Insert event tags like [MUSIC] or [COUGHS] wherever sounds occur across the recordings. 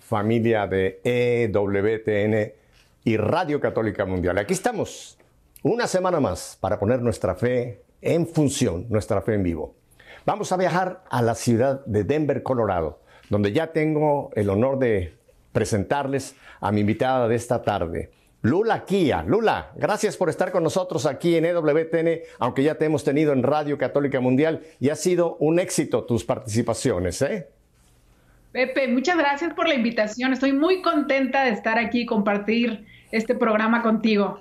familia de EWTN y Radio Católica Mundial. Aquí estamos, una semana más, para poner nuestra fe en función, nuestra fe en vivo. Vamos a viajar a la ciudad de Denver, Colorado, donde ya tengo el honor de presentarles a mi invitada de esta tarde. Lula Kia. Lula, gracias por estar con nosotros aquí en EWTN, aunque ya te hemos tenido en Radio Católica Mundial y ha sido un éxito tus participaciones. ¿eh? Pepe, muchas gracias por la invitación. Estoy muy contenta de estar aquí y compartir este programa contigo.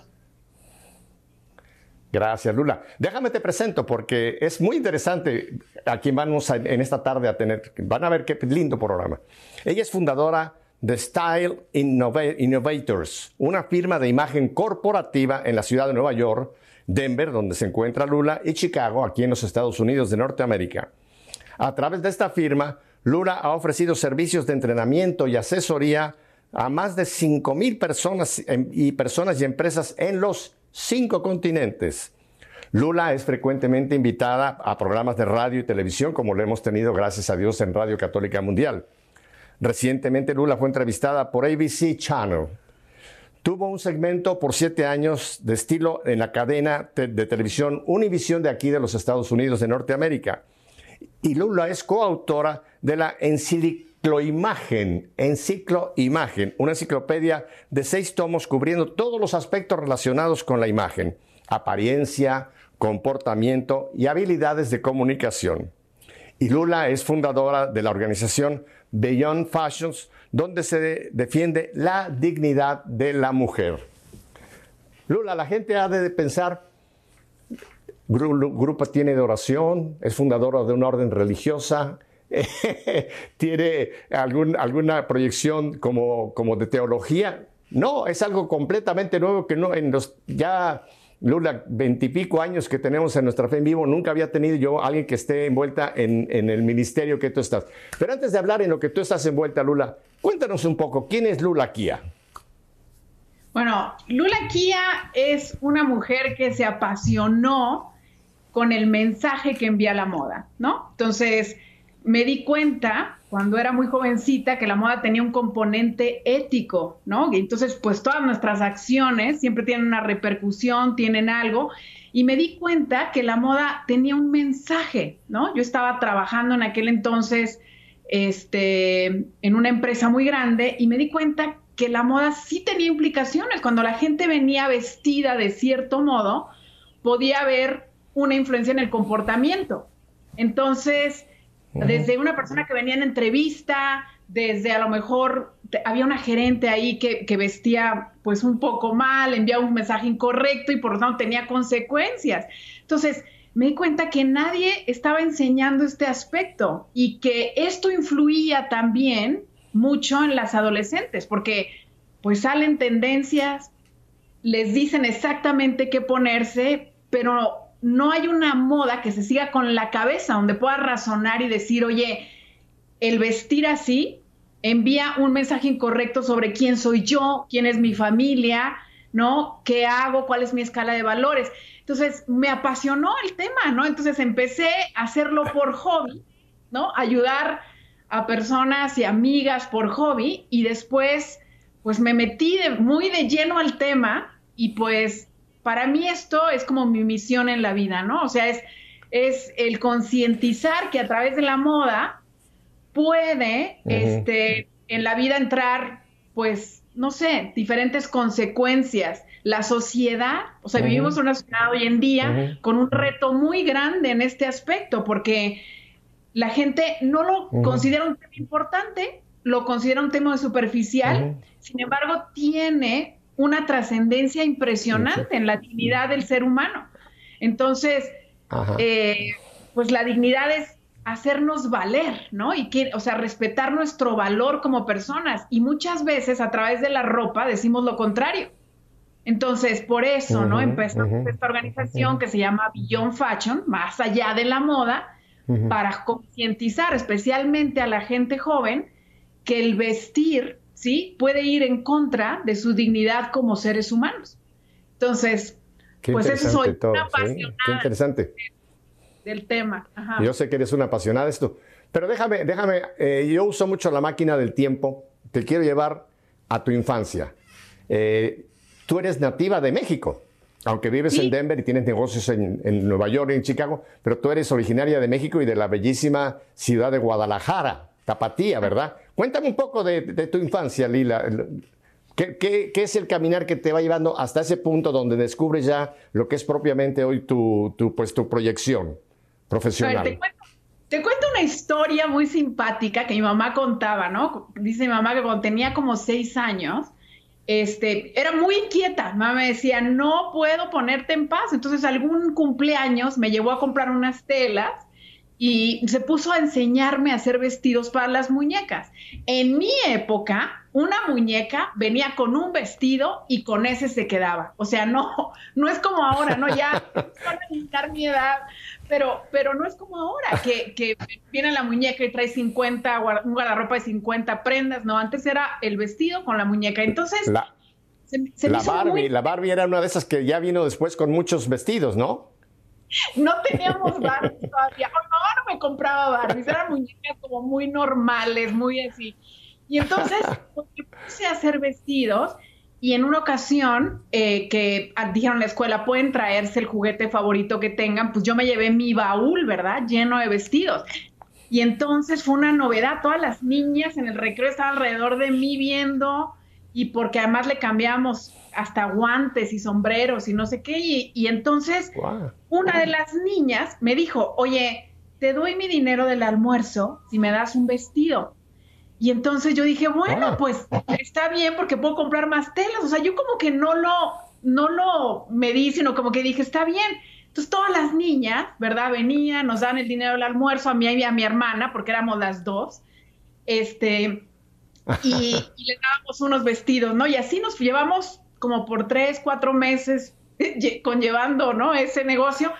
Gracias, Lula. Déjame te presento porque es muy interesante a quien vamos en esta tarde a tener. Van a ver qué lindo programa. Ella es fundadora de Style Innovators, una firma de imagen corporativa en la ciudad de Nueva York, Denver, donde se encuentra Lula, y Chicago, aquí en los Estados Unidos de Norteamérica. A través de esta firma, Lula ha ofrecido servicios de entrenamiento y asesoría a más de 5.000 personas y personas y empresas en los cinco continentes. Lula es frecuentemente invitada a programas de radio y televisión, como lo hemos tenido, gracias a Dios, en Radio Católica Mundial. Recientemente Lula fue entrevistada por ABC Channel. Tuvo un segmento por siete años de estilo en la cadena de televisión Univision de aquí de los Estados Unidos de Norteamérica. Y Lula es coautora de la Encicloimagen, Encicloimagen, una enciclopedia de seis tomos cubriendo todos los aspectos relacionados con la imagen, apariencia, comportamiento y habilidades de comunicación. Y Lula es fundadora de la organización Beyond Fashions, donde se defiende la dignidad de la mujer. Lula, la gente ha de pensar, grupo tiene de oración, es fundadora de una orden religiosa, [LAUGHS] tiene alguna proyección como, como de teología. No, es algo completamente nuevo que no en los ya Lula, veintipico años que tenemos en nuestra fe en vivo, nunca había tenido yo alguien que esté envuelta en, el ministerio que tú estás. Pero antes de hablar en lo que tú estás envuelta, Lula, cuéntanos un poco, ¿quién es Lula Kia? Bueno, Lula Kia es una mujer que se apasionó con el mensaje que envía la moda, ¿no? Entonces, me di cuenta cuando era muy jovencita que la moda tenía un componente ético, ¿no? Entonces, pues todas nuestras acciones siempre tienen una repercusión, tienen algo. Y me di cuenta que la moda tenía un mensaje, ¿no? Yo estaba trabajando en aquel entonces este, en una empresa muy grande y me di cuenta que la moda sí tenía implicaciones. Cuando la gente venía vestida de cierto modo, podía haber una influencia en el comportamiento. Entonces, desde una persona que venía en entrevista, desde a lo mejor había una gerente ahí que, que, vestía pues un poco mal, enviaba un mensaje incorrecto y por lo tanto tenía consecuencias. Entonces, me di cuenta que nadie estaba enseñando este aspecto y que esto influía también mucho en las adolescentes, porque pues salen tendencias, les dicen exactamente qué ponerse, pero no hay una moda que se siga con la cabeza, donde pueda razonar y decir, oye, el vestir así envía un mensaje incorrecto sobre quién soy yo, quién es mi familia, ¿no? ¿Qué hago? ¿Cuál es mi escala de valores? Entonces, me apasionó el tema, ¿no? Entonces empecé a hacerlo por hobby, ¿no? Ayudar a personas y amigas por hobby y después, pues me metí muy de lleno al tema y pues para mí esto es como mi misión en la vida, ¿no? O sea, es, es el concientizar que a través de la moda puede este, en la vida entrar, pues, no sé, diferentes consecuencias. La sociedad, o sea, vivimos en una sociedad hoy en día con un reto muy grande en este aspecto, porque la gente no lo considera un tema importante, lo considera un tema superficial, sin embargo, tiene una trascendencia impresionante en la dignidad del ser humano. Entonces, eh, pues la dignidad es hacernos valer, ¿no? Y que, o sea, respetar nuestro valor como personas. Y muchas veces a través de la ropa decimos lo contrario. Entonces, por eso, ¿no? Empezamos esta organización que se llama Beyond Fashion, más allá de la moda, para concientizar especialmente a la gente joven que el vestir ¿sí? Puede ir en contra de su dignidad como seres humanos. Entonces, pues eso soy una apasionada Qué interesante. Del tema. Yo sé que eres una apasionada de esto. Pero déjame, déjame, eh, yo uso mucho la máquina del tiempo, te quiero llevar a tu infancia. Eh, tú eres nativa de México, aunque vives en Denver y tienes negocios en, Nueva York y en Chicago, pero tú eres originaria de México y de la bellísima ciudad de Guadalajara, Tapatía, ¿verdad? Cuéntame un poco de, tu infancia, Lila. ¿Qué, es el caminar que te va llevando hasta ese punto donde descubres ya lo que es propiamente hoy tu, pues, tu proyección profesional? te, cuento, una historia muy simpática que mi mamá contaba, ¿no? Dice mi mamá que cuando tenía como seis años, este, era muy inquieta. Mamá me decía, no puedo ponerte en paz. Entonces, algún cumpleaños me llevó a comprar unas telas y se puso a enseñarme a hacer vestidos para las muñecas. En mi época, una muñeca venía con un vestido y con ese se quedaba. O sea, no, no es como ahora, ¿no? Ya, [LAUGHS] para mi edad, pero, pero no es como ahora, que, que viene la muñeca y trae 50, un guardarropa de 50 prendas, no, antes era el vestido con la muñeca. Entonces... La, la Barbie, la Barbie era una de esas que ya vino después con muchos vestidos, ¿no? No teníamos Barbies todavía. Mi mamá no me compraba Barbies, eran muñecas como muy normales, muy así. Y entonces pues, puse a hacer vestidos y en una ocasión eh, que dijeron en la escuela, pueden traerse el juguete favorito que tengan, pues yo me llevé mi baúl, ¿verdad? Lleno de vestidos. Y entonces fue una novedad, todas las niñas en el recreo estaban alrededor de mí viendo y porque además le cambiamos hasta guantes y sombreros y no sé qué. Y, entonces una de las niñas me dijo, oye, te doy mi dinero del almuerzo si me das un vestido. Y entonces yo dije, bueno, pues está bien porque puedo comprar más telas. O sea, yo como que no lo, no lo medí, sino como que dije, está bien. Entonces todas las niñas, ¿verdad? Venían, nos dan el dinero del almuerzo a mí y a mi hermana, porque éramos las dos. Este, y, le dábamos unos vestidos, ¿no? Y así nos llevamos como por tres, cuatro meses [LAUGHS] conllevando, ¿no? Ese negocio.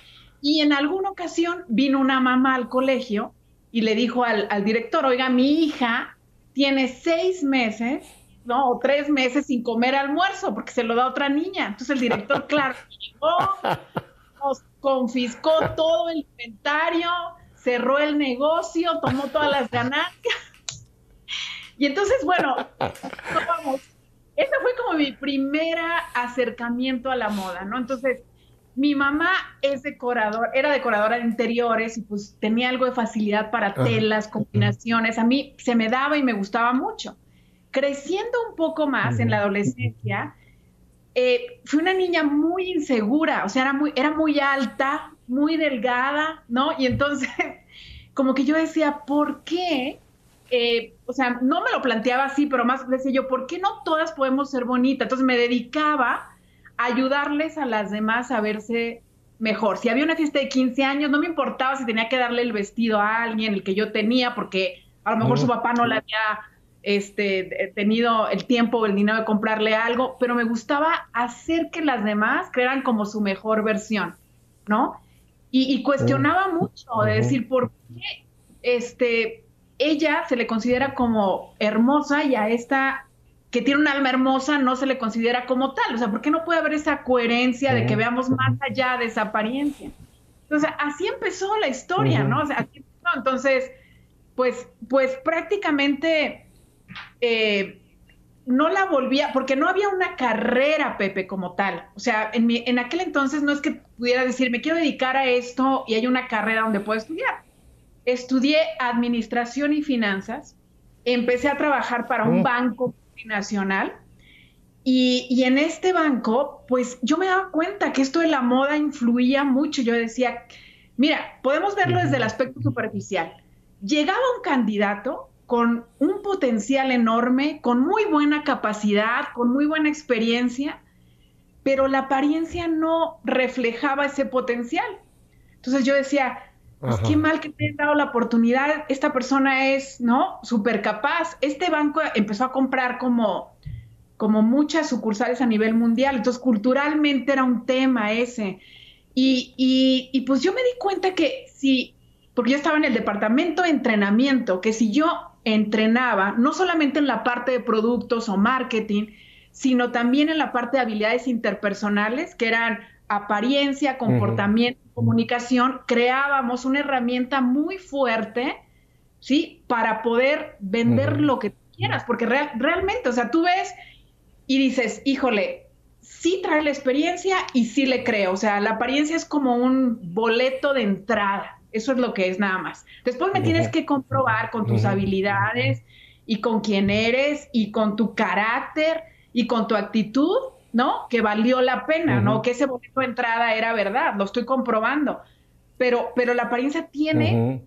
Y en alguna ocasión vino una mamá al colegio y le dijo al, director, oiga, mi hija tiene seis meses, ¿no? O tres meses sin comer almuerzo porque se lo da otra niña. Entonces el director, [LAUGHS] claro, llegó, nos confiscó todo el inventario, cerró el negocio, tomó todas las ganancias y entonces, bueno, vamos. [LAUGHS] Ese fue como mi primera acercamiento a la moda, ¿no? Entonces, mi mamá es decorador, era decoradora de interiores y pues tenía algo de facilidad para telas, combinaciones. A mí se me daba y me gustaba mucho. Creciendo un poco más en la adolescencia, eh, fui una niña muy insegura, o sea, era muy, era muy alta, muy delgada, ¿no? Y entonces, [LAUGHS] como que yo decía, ¿por qué eh, o sea, no me lo planteaba así, pero más decía yo, ¿por qué no todas podemos ser bonitas? Entonces me dedicaba a ayudarles a las demás a verse mejor. Si había una fiesta de 15 años, no me importaba si tenía que darle el vestido a alguien, el que yo tenía, porque a lo mejor su papá no le había este, tenido el tiempo o el dinero de comprarle algo, pero me gustaba hacer que las demás crearan como su mejor versión, ¿no? Y, y cuestionaba mucho de decir, ¿por qué este, ella se le considera como hermosa y a esta que tiene un alma hermosa no se le considera como tal. O sea, ¿por qué no puede haber esa coherencia de que veamos más allá de esa apariencia? Entonces, así empezó la historia, ¿no? O sea, así empezó. Entonces, pues, pues prácticamente eh, no la volvía, porque no había una carrera, Pepe, como tal. O sea, en, mi, en aquel entonces no es que pudiera decir, me quiero dedicar a esto y hay una carrera donde puedo estudiar estudié administración y finanzas, empecé a trabajar para un mm. banco nacional y, en este banco, pues yo me daba cuenta que esto de la moda influía mucho. Yo decía, mira, podemos verlo desde el aspecto superficial. Llegaba un candidato con un potencial enorme, con muy buena capacidad, con muy buena experiencia, pero la apariencia no reflejaba ese potencial. Entonces yo decía, pues qué mal que te han dado la oportunidad. Esta persona es, ¿no? Súper capaz. Este banco empezó a comprar como, como muchas sucursales a nivel mundial. Entonces, culturalmente era un tema ese. Y, y, y pues yo me di cuenta que si, porque yo estaba en el departamento de entrenamiento, que si yo entrenaba, no solamente en la parte de productos o marketing, sino también en la parte de habilidades interpersonales, que eran apariencia, comportamiento, comunicación, creábamos una herramienta muy fuerte ¿sí? Para poder vender lo que quieras, porque realmente, o sea, tú ves y dices, híjole, sí trae la experiencia y sí le creo, o sea, la apariencia es como un boleto de entrada, eso es lo que es nada más. Después me tienes que comprobar con tus habilidades y con quién eres y con tu carácter y con tu actitud, ¿no? Que valió la pena, ¿no? Que ese boleto de entrada era verdad, lo estoy comprobando. Pero, pero la apariencia tiene,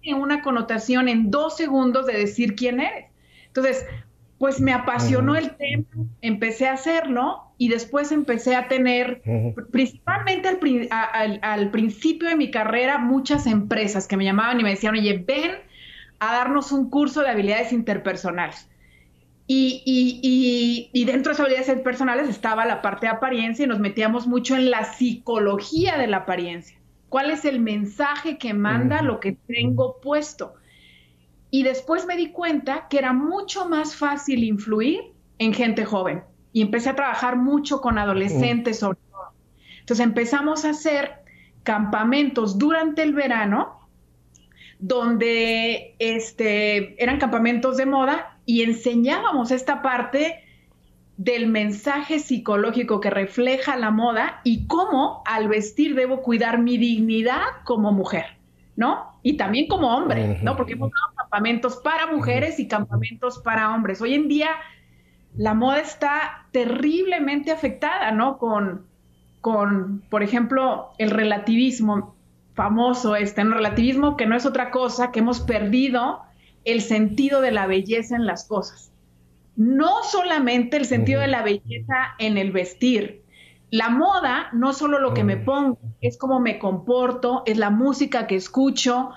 tiene una connotación en dos segundos de decir quién eres. Entonces, pues me apasionó el tema, empecé a hacerlo y después empecé a tener, principalmente al, principio de mi carrera, muchas empresas que me llamaban y me decían, oye, ven a darnos un curso de habilidades interpersonales. Y, y, y, dentro de esas habilidades interpersonales estaba la parte de apariencia y nos metíamos mucho en la psicología de la apariencia. ¿Cuál es el mensaje que manda lo que tengo puesto? Y después me di cuenta que era mucho más fácil influir en gente joven. Y empecé a trabajar mucho con adolescentes sobre todo. Entonces empezamos a hacer campamentos durante el verano donde este, eran campamentos de moda y enseñábamos esta parte del mensaje psicológico que refleja la moda y cómo al vestir debo cuidar mi dignidad como mujer, ¿no? Y también como hombre, ¿no? Porque hemos dado campamentos para mujeres y campamentos para hombres. Hoy en día la moda está terriblemente afectada, ¿no? Con, con por ejemplo, el relativismo famoso este, un relativismo que no es otra cosa que hemos perdido el sentido de la belleza en las cosas. No solamente el sentido de la belleza en el vestir. La moda no solo lo que me pongo, es cómo me comporto, es la música que escucho,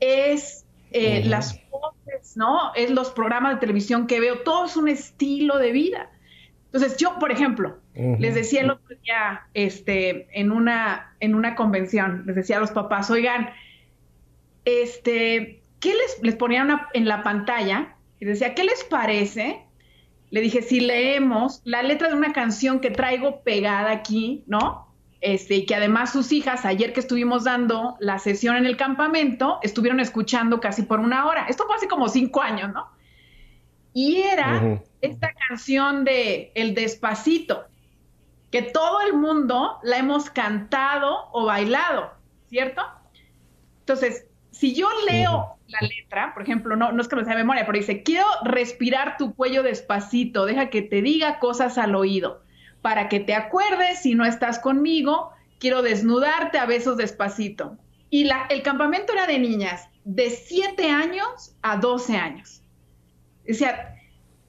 es eh, las voces, ¿no? Es los programas de televisión que veo, todo es un estilo de vida. Entonces, yo, por ejemplo, les decía el otro día, este, en una, en una convención, les decía a los papás, oigan, este, ¿qué les, les ponía en la pantalla? Y decía, ¿qué les parece? Le dije, si leemos la letra de una canción que traigo pegada aquí, ¿no? Este, y que además sus hijas, ayer que estuvimos dando la sesión en el campamento, estuvieron escuchando casi por una hora. Esto fue hace como cinco años, ¿no? Y era esta canción de El Despacito, que todo el mundo la hemos cantado o bailado, ¿cierto? Entonces, si yo leo la letra, por ejemplo, no, no es que lo sea memoria, pero dice, quiero respirar tu cuello despacito, deja que te diga cosas al oído, para que te acuerdes si no estás conmigo, quiero desnudarte a besos despacito. Y el campamento era de niñas de 7 años a 12 años. Decía,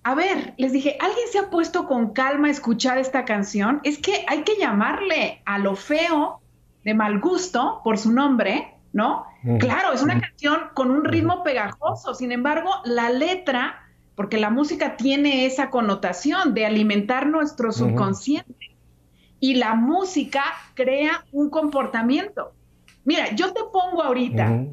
a ver, les dije, ¿alguien se ha puesto con calma a escuchar esta canción? Es que hay que llamarle a lo feo de mal gusto por su nombre, ¿no? Claro, es una canción con un ritmo pegajoso, sin embargo, la letra, porque la música tiene esa connotación de alimentar nuestro subconsciente y la música crea un comportamiento. Mira, yo te pongo ahorita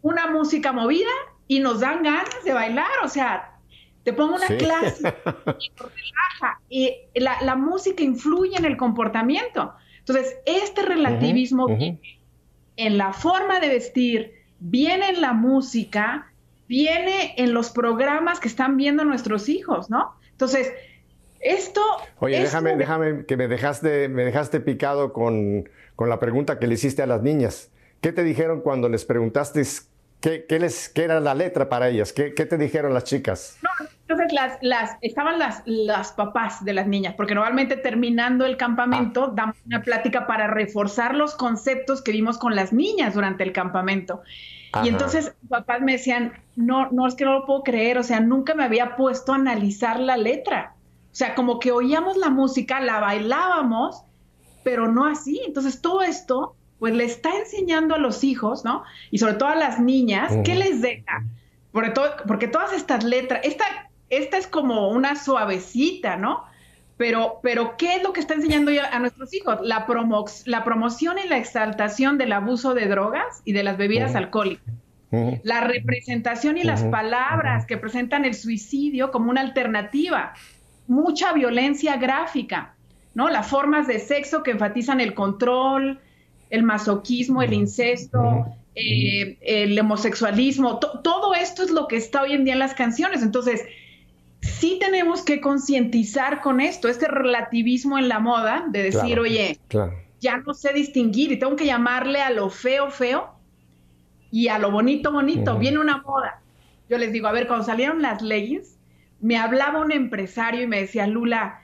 una música movida y nos dan ganas de bailar, o sea, te pongo una clase [LAUGHS] y relaja. Y la, música influye en el comportamiento. Entonces, este relativismo viene en la forma de vestir, viene en la música, viene en los programas que están viendo nuestros hijos, ¿no? Entonces, esto... Oye, déjame, déjame, que me dejaste, me dejaste picado con, con la pregunta que le hiciste a las niñas. ¿Qué te dijeron cuando les preguntaste qué, les, qué era la letra para ellas? ¿Qué, qué te dijeron las chicas? No, entonces las, las, estaban las, las papás de las niñas, porque normalmente terminando el campamento ah. damos una plática para reforzar los conceptos que vimos con las niñas durante el campamento. Y entonces papás me decían, no, no es que no lo puedo creer, o sea, nunca me había puesto a analizar la letra. O sea, como que oíamos la música, la bailábamos, pero no así. Entonces todo esto, pues le está enseñando a los hijos, ¿no? Y sobre todo a las niñas, ¿qué les deja? Porque, todo, porque todas estas letras, esta esta es como una suavecita, ¿no? Pero, pero ¿qué es lo que está enseñando a nuestros hijos? La, la promoción y la exaltación del abuso de drogas y de las bebidas alcohólicas. La representación y las palabras que presentan el suicidio como una alternativa. Mucha violencia gráfica, ¿no? Las formas de sexo que enfatizan el control, el masoquismo, el incesto, eh, el homosexualismo, todo esto es lo que está hoy en día en las canciones. Entonces, sí tenemos que concientizar con esto, este relativismo en la moda, de decir, oye, ya no sé distinguir y tengo que llamarle a lo feo, feo y a lo bonito, bonito. Viene una moda. Yo les digo, a ver, cuando salieron las leyes, me hablaba un empresario y me decía, Lula,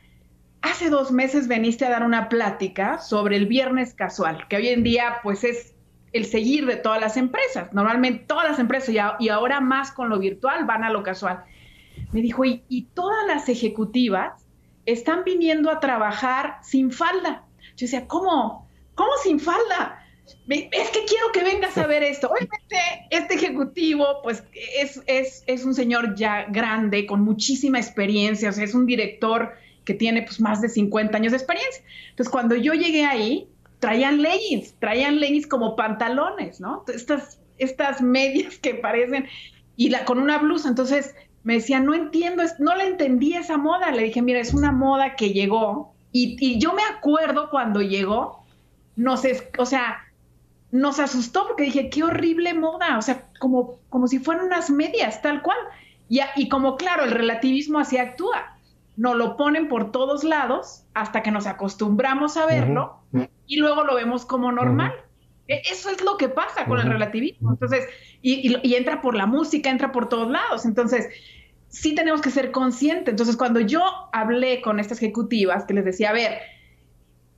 hace dos meses veniste a dar una plática sobre el viernes casual, que hoy en día pues es el seguir de todas las empresas. Normalmente todas las empresas y, ahora más con lo virtual van a lo casual. Me dijo, y, todas las ejecutivas están viniendo a trabajar sin falda. Yo decía, ¿cómo? ¿Cómo sin falda? es que quiero que vengas a ver esto. Obviamente, este ejecutivo, pues, es, es, es, un señor ya grande, con muchísima experiencia, o sea, es un director que tiene, pues, más de 50 años de experiencia. Entonces, cuando yo llegué ahí, traían leggings, traían leggings como pantalones, ¿no? Estas, estas medias que parecen, y la, con una blusa. Entonces, me decía, no entiendo, no le entendí esa moda. Le dije, mira, es una moda que llegó, y, yo me acuerdo cuando llegó, no sé, o sea, nos asustó porque dije, qué horrible moda, o sea, como, como si fueran unas medias, tal cual. Y, y como claro, el relativismo así actúa. Nos lo ponen por todos lados hasta que nos acostumbramos a verlo y luego lo vemos como normal. E, eso es lo que pasa con el relativismo. Entonces, y, y, entra por la música, entra por todos lados. Entonces, sí tenemos que ser conscientes. Entonces, cuando yo hablé con estas ejecutivas, que les decía, a ver,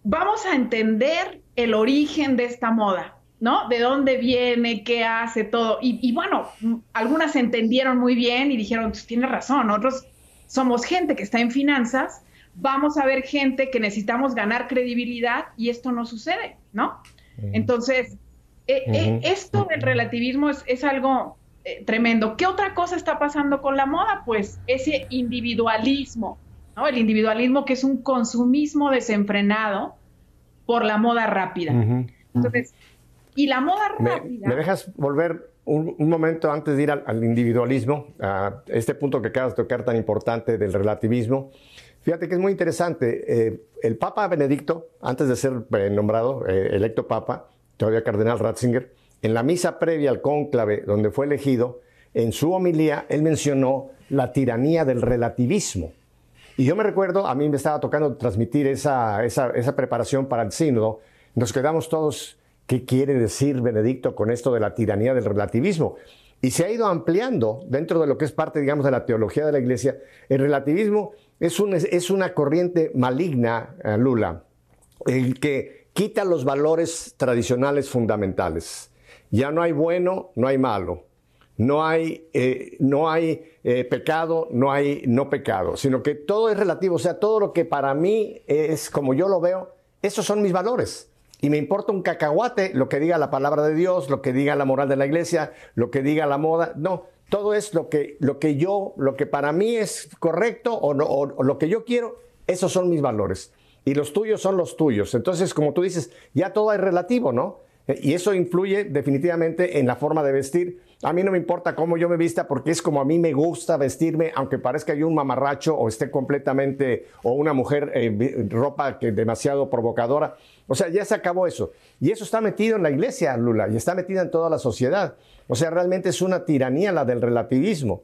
vamos a entender el origen de esta moda. ¿no? De dónde viene, qué hace, todo. Y, bueno, algunas entendieron muy bien y dijeron, pues tiene razón, nosotros somos gente que está en finanzas, vamos a ver gente que necesitamos ganar credibilidad y esto no sucede, ¿no? Entonces, eh, eh, esto del relativismo es, algo eh, tremendo. ¿Qué otra cosa está pasando con la moda? Pues ese individualismo, ¿no? El individualismo que es un consumismo desenfrenado por la moda rápida. Entonces, y la moda rápida. ¿Me, dejas volver un, momento antes de ir al, individualismo, a este punto que acabas de tocar tan importante del relativismo? Fíjate que es muy interesante. Eh, el Papa Benedicto, antes de ser nombrado eh, electo Papa, todavía Cardenal Ratzinger, en la misa previa al cónclave donde fue elegido, en su homilía, él mencionó la tiranía del relativismo. Y yo me recuerdo, a mí me estaba tocando transmitir esa, esa, esa preparación para el sínodo, nos quedamos todos ¿Qué quiere decir Benedicto con esto de la tiranía del relativismo? Y se ha ido ampliando dentro de lo que es parte, digamos, de la teología de la Iglesia. El relativismo es, una corriente maligna, eh, Lula, el que quita los valores tradicionales fundamentales. Ya no hay bueno, no hay malo. No hay, eh, no hay eh, pecado, no hay no pecado, sino que todo es relativo. O sea, todo lo que para mí es como yo lo veo, esos son mis valores y me importa un cacahuate lo que diga la palabra de Dios, lo que diga la moral de la iglesia, lo que diga la moda. No, todo es lo que, lo que yo, lo que para mí es correcto o, o, lo que yo quiero, esos son mis valores. Y los tuyos son los tuyos. Entonces, como tú dices, ya todo es relativo, ¿no? Y eso influye definitivamente en la forma de vestir. A mí no me importa cómo yo me vista porque es como a mí me gusta vestirme, aunque parezca yo un mamarracho o esté completamente, o una mujer eh, ropa que demasiado provocadora. O sea, ya se acabó eso. Y eso está metido en la iglesia, Lula, y está metido en toda la sociedad. O sea, realmente es una tiranía la del relativismo.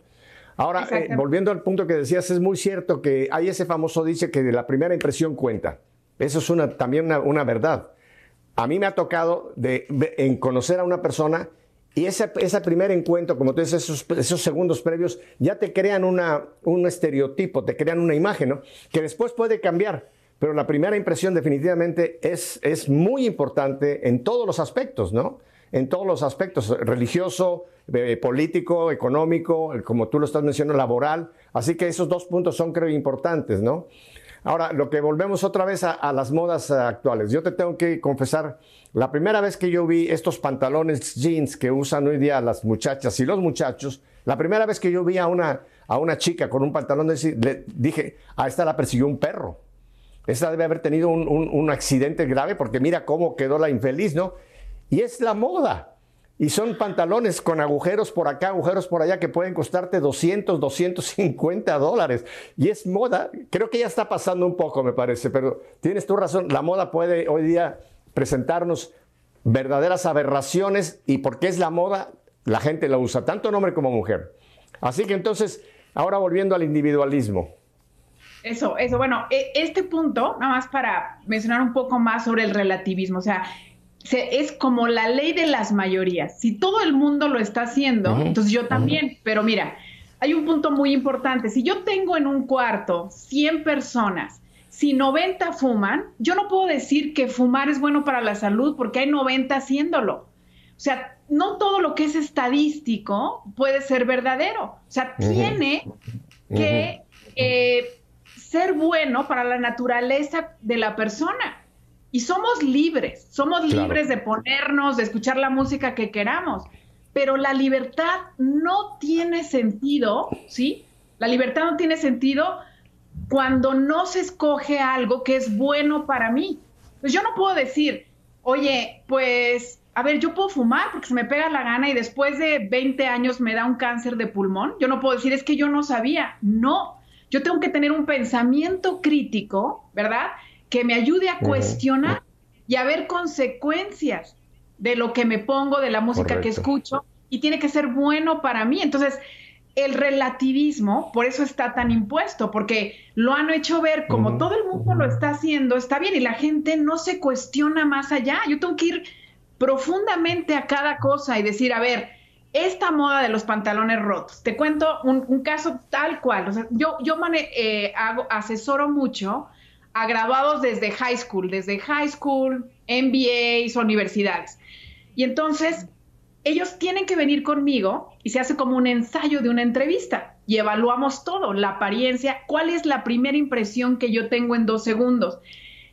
Ahora, eh, volviendo al punto que decías, es muy cierto que hay ese famoso dice que de la primera impresión cuenta. Eso es una, también una, verdad. A mí me ha tocado de, en conocer a una persona y ese, primer encuentro, como tú dices, esos, segundos previos, ya te crean una, un estereotipo, te crean una imagen, ¿no? Que después puede cambiar pero la primera impresión definitivamente es, es muy importante en todos los aspectos, ¿no? En todos los aspectos, religioso, eh, político, económico, como tú lo estás mencionando, laboral. Así que esos dos puntos son, creo, importantes, ¿no? Ahora, lo que volvemos otra vez a, las modas actuales. Yo te tengo que confesar, la primera vez que yo vi estos pantalones jeans que usan hoy día las muchachas y los muchachos, la primera vez que yo vi a una, a una chica con un pantalón de le dije, a esta la persiguió un perro. Esa debe haber tenido un, accidente grave porque mira cómo quedó la infeliz, ¿no? Y es la moda. Y son pantalones con agujeros por acá, agujeros por allá que pueden costarte 200, 250 dólares. Y es moda. Creo que ya está pasando un poco, me parece, pero tienes tu razón. La moda puede hoy día presentarnos verdaderas aberraciones y porque es la moda, la gente la usa, tanto hombre como mujer. Así que entonces, ahora volviendo al individualismo. Eso, eso, bueno, e, este punto, nada más para mencionar un poco más sobre el relativismo, o sea, es como la ley de las mayorías. Si todo el mundo lo está haciendo, entonces yo también, pero mira, hay un punto muy importante. Si yo tengo en un cuarto 100 personas, si 90 fuman, yo no puedo decir que fumar es bueno para la salud porque hay 90 haciéndolo. O sea, no todo lo que es estadístico puede ser verdadero. O sea, tiene que eh, ser bueno para la naturaleza de la persona. Y somos libres, somos libres de ponernos, de escuchar la música que queramos pero la libertad no tiene sentido, ¿sí? La libertad no tiene sentido cuando no se escoge algo que es bueno para mí. Pues yo no puedo decir, oye, pues, a ver, yo puedo fumar porque se me pega la gana y después de 20 años me da un cáncer de pulmón. Yo no puedo decir, es que yo no sabía. No, yo tengo que tener un pensamiento crítico, ¿verdad? Que me ayude a cuestionar y a ver consecuencias de lo que me pongo, de la música que escucho, y tiene que ser bueno para mí. Entonces, el relativismo, por eso está tan impuesto, porque lo han hecho ver como todo el mundo lo está haciendo, está bien, y la gente no se cuestiona más allá. Yo tengo que ir profundamente a cada cosa y decir, a ver, esta moda de los pantalones rotos. Te cuento un, caso tal cual. O sea, yo yo eh, hago, asesoro mucho a graduados desde high school, desde high school, MBAs, universidades. Y entonces ellos tienen que venir conmigo y se hace como un ensayo de una entrevista y evaluamos todo, la apariencia, cuál es la primera impresión que yo tengo en dos segundos.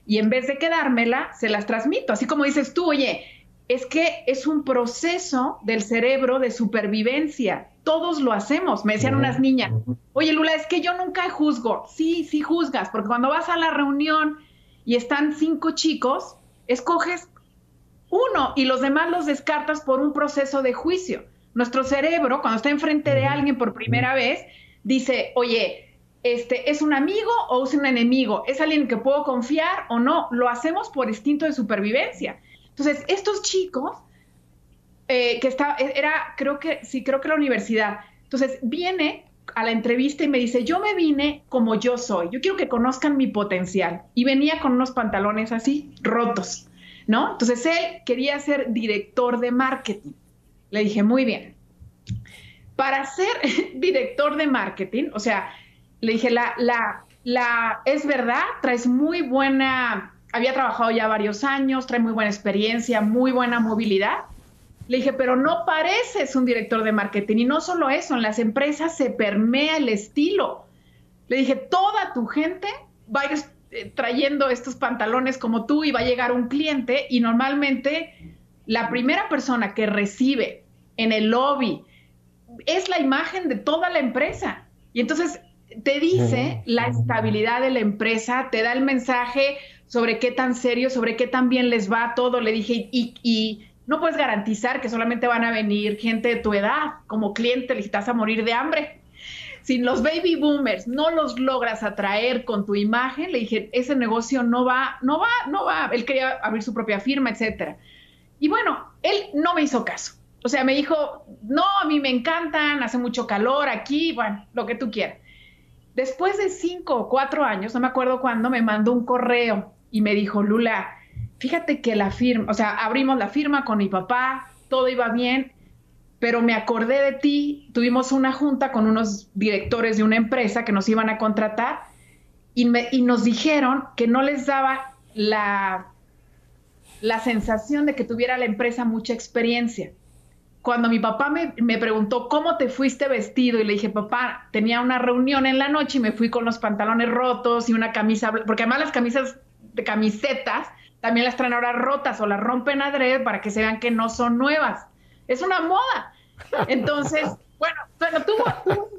Y en vez de quedármela, se las transmito. Así como dices tú, oye, es que es un proceso del cerebro de supervivencia. Todos lo hacemos. Me decían unas niñas, oye Lula, es que yo nunca juzgo. Sí, sí juzgas, porque cuando vas a la reunión y están cinco chicos, escoges uno y los demás los descartas por un proceso de juicio. Nuestro cerebro, cuando está enfrente de alguien por primera vez, dice, oye, este, ¿es un amigo o es un enemigo? ¿Es alguien que puedo confiar o no? Lo hacemos por instinto de supervivencia. Entonces, estos chicos, eh, que está, era, creo que, sí, creo que la universidad. Entonces, viene a la entrevista y me dice, yo me vine como yo soy, yo quiero que conozcan mi potencial. Y venía con unos pantalones así, rotos. ¿no? Entonces él quería ser director de marketing. Le dije, muy bien. Para ser [LAUGHS] director de marketing, o sea, le dije, la, la, la, es verdad, traes muy buena, había trabajado ya varios años, trae muy buena experiencia, muy buena movilidad. Le dije, pero no pareces un director de marketing. Y no solo eso, en las empresas se permea el estilo. Le dije, toda tu gente va a ir eh, trayendo estos pantalones como tú y va a llegar un cliente y normalmente la primera persona que recibe en el lobby es la imagen de toda la empresa. Y entonces te dice la estabilidad de la empresa, te da el mensaje sobre qué tan serio, sobre qué tan bien les va todo. Le dije, y, y no puedes garantizar que solamente van a venir gente de tu edad como cliente, le estás a morir de hambre si los baby boomers no los logras atraer con tu imagen, le dije, ese negocio no va, no va, no va. Él quería abrir su propia firma, etcétera. Y bueno, él no me hizo caso. O sea, me dijo, no, a mí me encantan, hace mucho calor aquí, bueno, lo que tú quieras. Después de cinco o cuatro años, no me acuerdo cuándo, me mandó un correo y me dijo, Lula, fíjate que la firma, o sea, abrimos la firma con mi papá, todo iba bien, pero me acordé de ti, tuvimos una junta con unos directores de una empresa que nos iban a contratar y, nos dijeron que no les daba la, la sensación de que tuviera la empresa mucha experiencia. Cuando mi papá me, me, preguntó cómo te fuiste vestido y le dije, papá, tenía una reunión en la noche y me fui con los pantalones rotos y una camisa, porque además las camisas de camisetas también las traen ahora rotas o las rompen adrede para que se vean que no son nuevas es una moda. Entonces, [LAUGHS] bueno, bueno, tuvo,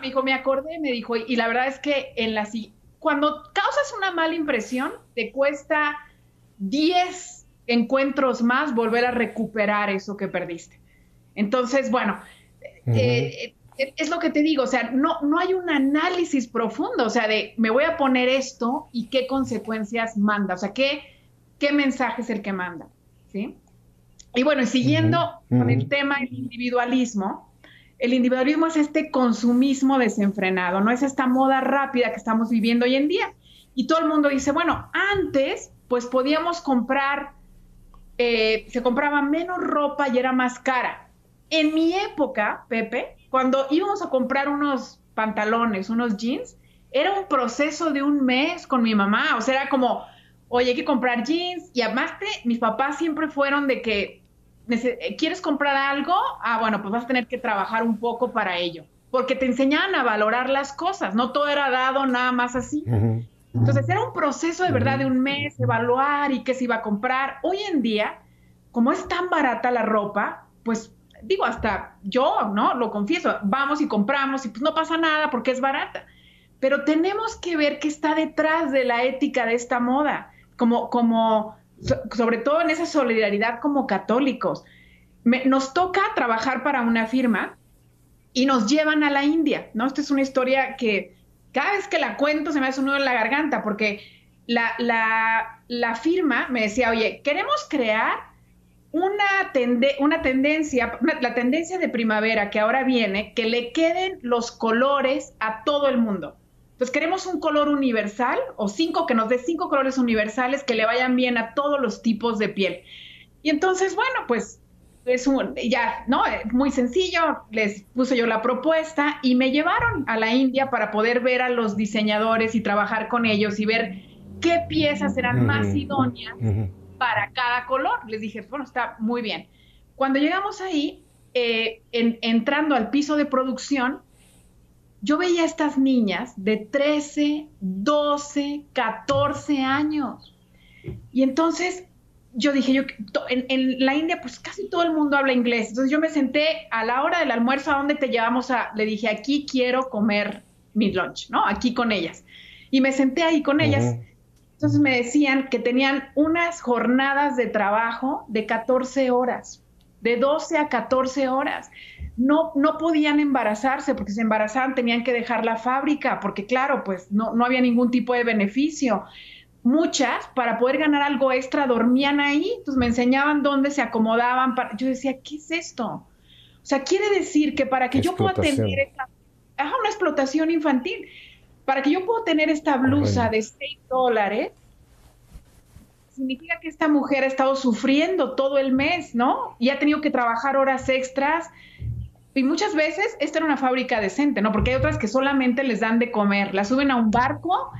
me dijo, me acordé, me dijo, y la verdad es que en la cuando causas una mala impresión, te cuesta 10 encuentros más volver a recuperar eso que perdiste. Entonces, bueno, eh, eh, es lo que te digo, o sea, no, no hay un análisis profundo, o sea, de me voy a poner esto y qué consecuencias manda, o sea, qué, qué mensaje es el que manda, ¿sí? Y bueno, siguiendo con el tema del individualismo, el individualismo es este consumismo desenfrenado, no es esta moda rápida que estamos viviendo hoy en día. Y todo el mundo dice, bueno, antes pues podíamos comprar, eh, se compraba menos ropa y era más cara. En mi época, Pepe, cuando íbamos a comprar unos pantalones, unos jeans, era un proceso de un mes con mi mamá, o sea, era como, oye, hay que comprar jeans, y además mis papás siempre fueron de que ¿quieres comprar algo? Ah, bueno, pues vas a tener que trabajar un poco para ello, porque te enseñaban a valorar las cosas, no todo era dado nada más así. Entonces era un proceso de verdad de un mes, evaluar y qué se iba a comprar. Hoy en día, como es tan barata la ropa, pues digo, hasta yo, ¿no? Lo confieso, vamos y compramos y pues no pasa nada porque es barata. Pero tenemos que ver qué está detrás de la ética de esta moda, como, como sobre todo en esa solidaridad como católicos. nos toca trabajar para una firma y nos llevan a la India, ¿no? Esta es una historia que cada vez que la cuento se me hace un nudo en la garganta porque la, la, firma me decía, oye, queremos crear una, una tendencia, la tendencia de primavera que ahora viene, que le queden los colores a todo el mundo. Entonces queremos un color universal o cinco, que nos dé cinco colores universales que le vayan bien a todos los tipos de piel. Y entonces, bueno, pues es un, ya, ¿no? Muy sencillo, les puse yo la propuesta y me llevaron a la India para poder ver a los diseñadores y trabajar con ellos y ver qué piezas eran más idóneas para cada color. Les dije, bueno, está muy bien. Cuando llegamos ahí, eh, entrando al piso de producción, yo veía a estas niñas de 13, 12, 14 años. Y entonces yo dije, yo, en, la India pues casi todo el mundo habla inglés. Entonces yo me senté a la hora del almuerzo, ¿a dónde te llevamos a? Le dije, aquí quiero comer mi lunch, ¿no? Aquí con ellas. Y me senté ahí con ellas. Entonces me decían que tenían unas jornadas de trabajo de 14 horas, de 12 a 14 horas no, no podían embarazarse porque se embarazaban tenían que dejar la fábrica porque claro, pues no, no había ningún tipo de beneficio. Muchas, para poder ganar algo extra, dormían ahí, entonces me enseñaban dónde se acomodaban. Para... Yo decía, ¿qué es esto? O sea, quiere decir que para que yo pueda tener esta, una explotación infantil, para que yo pueda tener esta blusa de 6 dólares, significa que esta mujer ha estado sufriendo todo el mes, ¿no? Y ha tenido que trabajar horas extras, y muchas veces esta era una fábrica decente, ¿no? Porque hay otras que solamente les dan de comer, la suben a un barco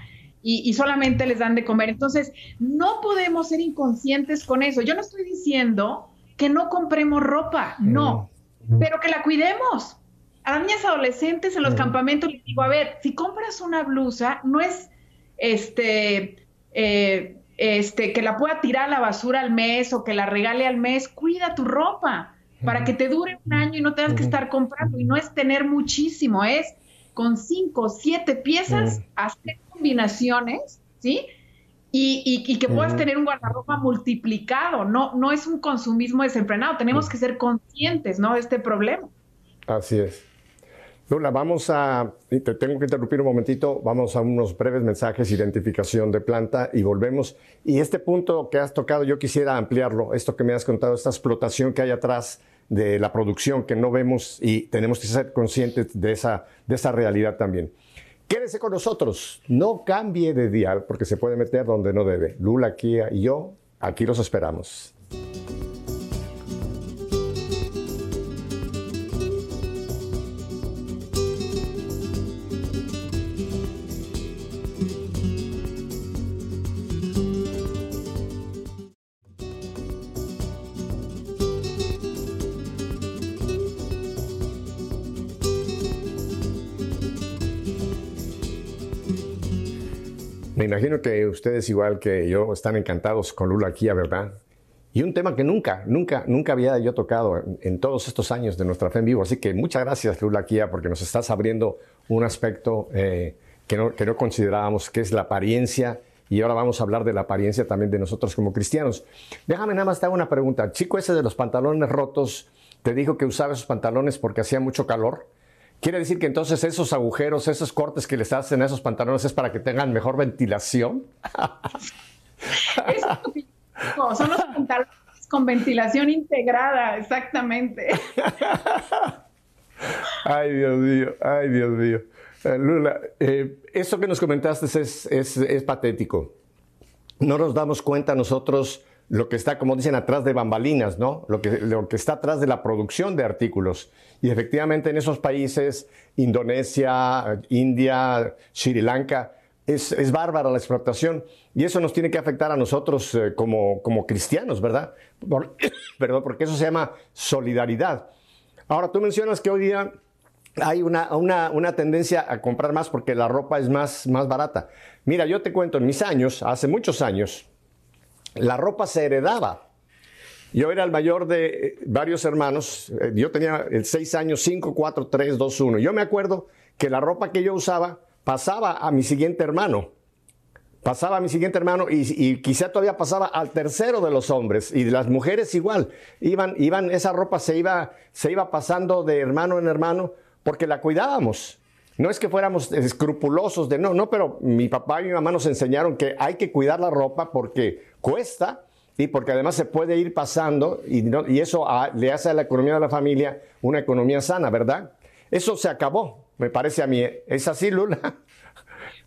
y, solamente les dan de comer. Entonces, no podemos ser inconscientes con eso. Yo no estoy diciendo que no compremos ropa, no, pero que la cuidemos. A las niñas adolescentes en los campamentos les digo, a ver, si compras una blusa, no es este, eh, este, que la pueda tirar a la basura al mes o que la regale al mes, cuida tu ropa para que te dure un año y no tengas que estar comprando. Y no es tener muchísimo, es con cinco, o siete piezas hacer combinaciones, ¿sí? Y, y, que puedas tener un guardarropa multiplicado. No, no es un consumismo desenfrenado. Tenemos que ser conscientes, ¿no? De este problema. Así es. Lula, vamos a, te tengo que interrumpir un momentito, vamos a unos breves mensajes, identificación de planta y volvemos. Y este punto que has tocado, yo quisiera ampliarlo, esto que me has contado, esta explotación que hay atrás de la producción que no vemos y tenemos que ser conscientes de esa, de esa realidad también. Quédese con nosotros, no cambie de dial porque se puede meter donde no debe. Lula, Kia y yo, aquí los esperamos. Imagino que ustedes, igual que yo, están encantados con Lula Kia, ¿verdad? Y un tema que nunca, nunca, nunca había yo tocado en, todos estos años de nuestra fe en vivo. Así que muchas gracias, Lula Kia, porque nos estás abriendo un aspecto eh, que, no, considerábamos, que es la apariencia. Y ahora vamos a hablar de la apariencia también de nosotros como cristianos. Déjame nada más te una pregunta. Chico ese de los pantalones rotos, ¿te dijo que usaba esos pantalones porque hacía mucho calor? ¿Quiere decir que entonces esos agujeros, esos cortes que les hacen a esos pantalones es para que tengan mejor ventilación? son los pantalones con ventilación integrada, exactamente. ay, Dios mío, ay, Dios mío. Eh, Lula, eh, eso que nos comentaste es, es, es, patético. No nos damos cuenta nosotros lo que está, como dicen, atrás de bambalinas, ¿no? Lo que, lo que está atrás de la producción de artículos. Y efectivamente en esos países, Indonesia, India, Sri Lanka, es, es, bárbara la explotación y eso nos tiene que afectar a nosotros eh, como, como, cristianos, ¿verdad? [COUGHS] perdón, porque eso se llama solidaridad. Ahora, tú mencionas que hoy día hay una, una, una, tendencia a comprar más porque la ropa es más, más barata. Mira, yo te cuento, en mis años, hace muchos años, la ropa se heredaba. Yo era el mayor de eh, varios hermanos, eh, yo tenía seis años, 5, 4, 3, 2, 1. Yo me acuerdo que la ropa que yo usaba pasaba a mi siguiente hermano. Pasaba a mi siguiente hermano y, quizá todavía pasaba al tercero de los hombres y las mujeres igual. Iban, iban, esa ropa se iba, se iba pasando de hermano en hermano porque la cuidábamos. No es que fuéramos escrupulosos de no, no, pero mi papá y mi mamá nos enseñaron que hay que cuidar la ropa porque cuesta y porque además se puede ir pasando y, y eso le hace a la economía de la familia una economía sana, ¿verdad? Eso se acabó me parece a mí. ¿Es así, Lula? [LAUGHS]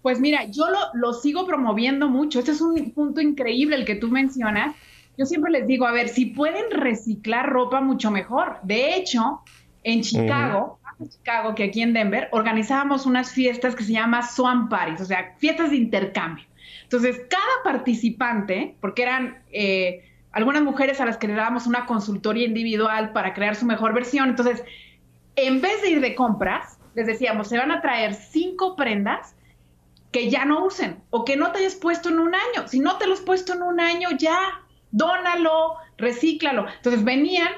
Pues mira, yo lo, sigo promoviendo mucho. Este es un punto increíble el que tú mencionas. Yo siempre les digo, a ver, si pueden reciclar ropa, mucho mejor. De hecho, en Chicago, Chicago, que aquí en Denver, organizábamos unas fiestas que se llama Swan Parties, o sea, fiestas de intercambio. Entonces, cada participante, porque eran eh, algunas mujeres a las que le dábamos una consultoría individual para crear su mejor versión, entonces, en vez de ir de compras, les decíamos, se van a traer cinco prendas que ya no usen o que no te hayas puesto en un año. Si no te los has puesto en un año, ya, dónalo, recíclalo. Entonces venían,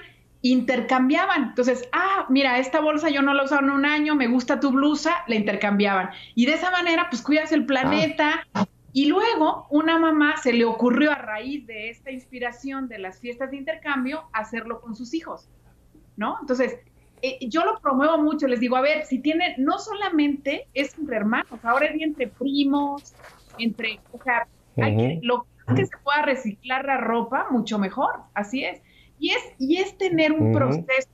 intercambiaban. Entonces, ah, mira, esta bolsa yo no la he usado en un año, me gusta tu blusa, la intercambiaban. Y de esa manera, pues cuidas el planeta. Y luego, una mamá se le ocurrió a raíz de esta inspiración de las fiestas de intercambio hacerlo con sus hijos, ¿no? Entonces, eh, yo lo promuevo mucho, les digo, a ver, si tiene, no solamente es entre hermanos, ahora es entre primos, entre, o sea, hay que, lo que se pueda reciclar la ropa, mucho mejor, así es. Y es, y es tener un proceso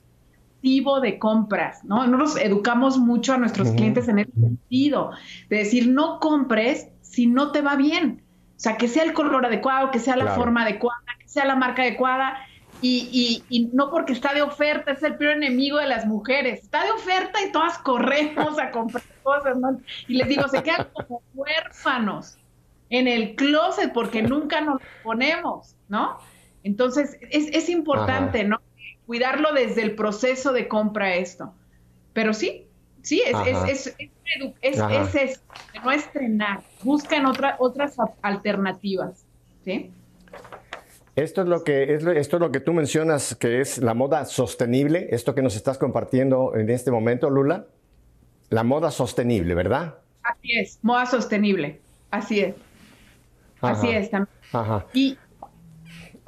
activo de compras, ¿no? Nosotros educamos mucho a nuestros clientes en ese sentido, de decir, no compres si no te va bien. O sea, que sea el color adecuado, que sea la forma adecuada, que sea la marca adecuada y, y, no porque está de oferta, es el peor enemigo de las mujeres. Está de oferta y todas corremos a comprar [LAUGHS] cosas, ¿no? Y les digo, se quedan como huérfanos en el closet porque nunca nos ponemos, ¿no? Entonces, es, es importante, ¿no? Cuidarlo desde el proceso de compra esto. Pero sí, sí, es, es, es, es, es, no estrenar. Buscan otra, otras alternativas, ¿sí? Esto es lo que es esto es lo que tú mencionas que es la moda sostenible, esto que nos estás compartiendo en este momento, Lula. La moda sostenible, ¿verdad? Así es, moda sostenible. Así es. Así es también. Ajá. Y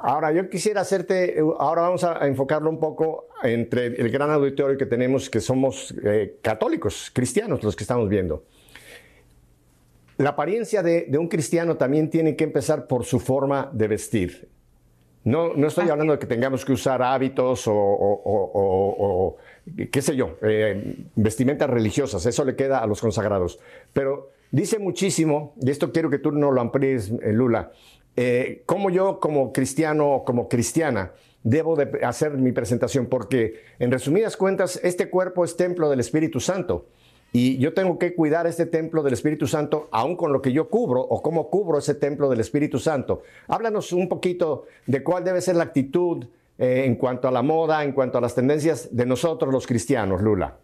Ahora, yo quisiera hacerte, ahora vamos a enfocarlo un poco entre el gran auditorio que tenemos, que somos eh, católicos, cristianos, los que estamos viendo. La apariencia de, de, un cristiano también tiene que empezar por su forma de vestir. No, no estoy hablando de que tengamos que usar hábitos o, qué sé yo, eh, vestimentas religiosas, eso le queda a los consagrados. Pero dice muchísimo, y esto quiero que tú no lo amplíes, eh, Lula, eh, cómo yo como cristiano o como cristiana debo de hacer mi presentación, porque en resumidas cuentas, este cuerpo es templo del Espíritu Santo. Y yo tengo que cuidar este templo del Espíritu Santo, aún con lo que yo cubro o cómo cubro ese templo del Espíritu Santo. Háblanos un poquito de cuál debe ser la actitud eh, en cuanto a la moda, en cuanto a las tendencias de nosotros los cristianos, Lula.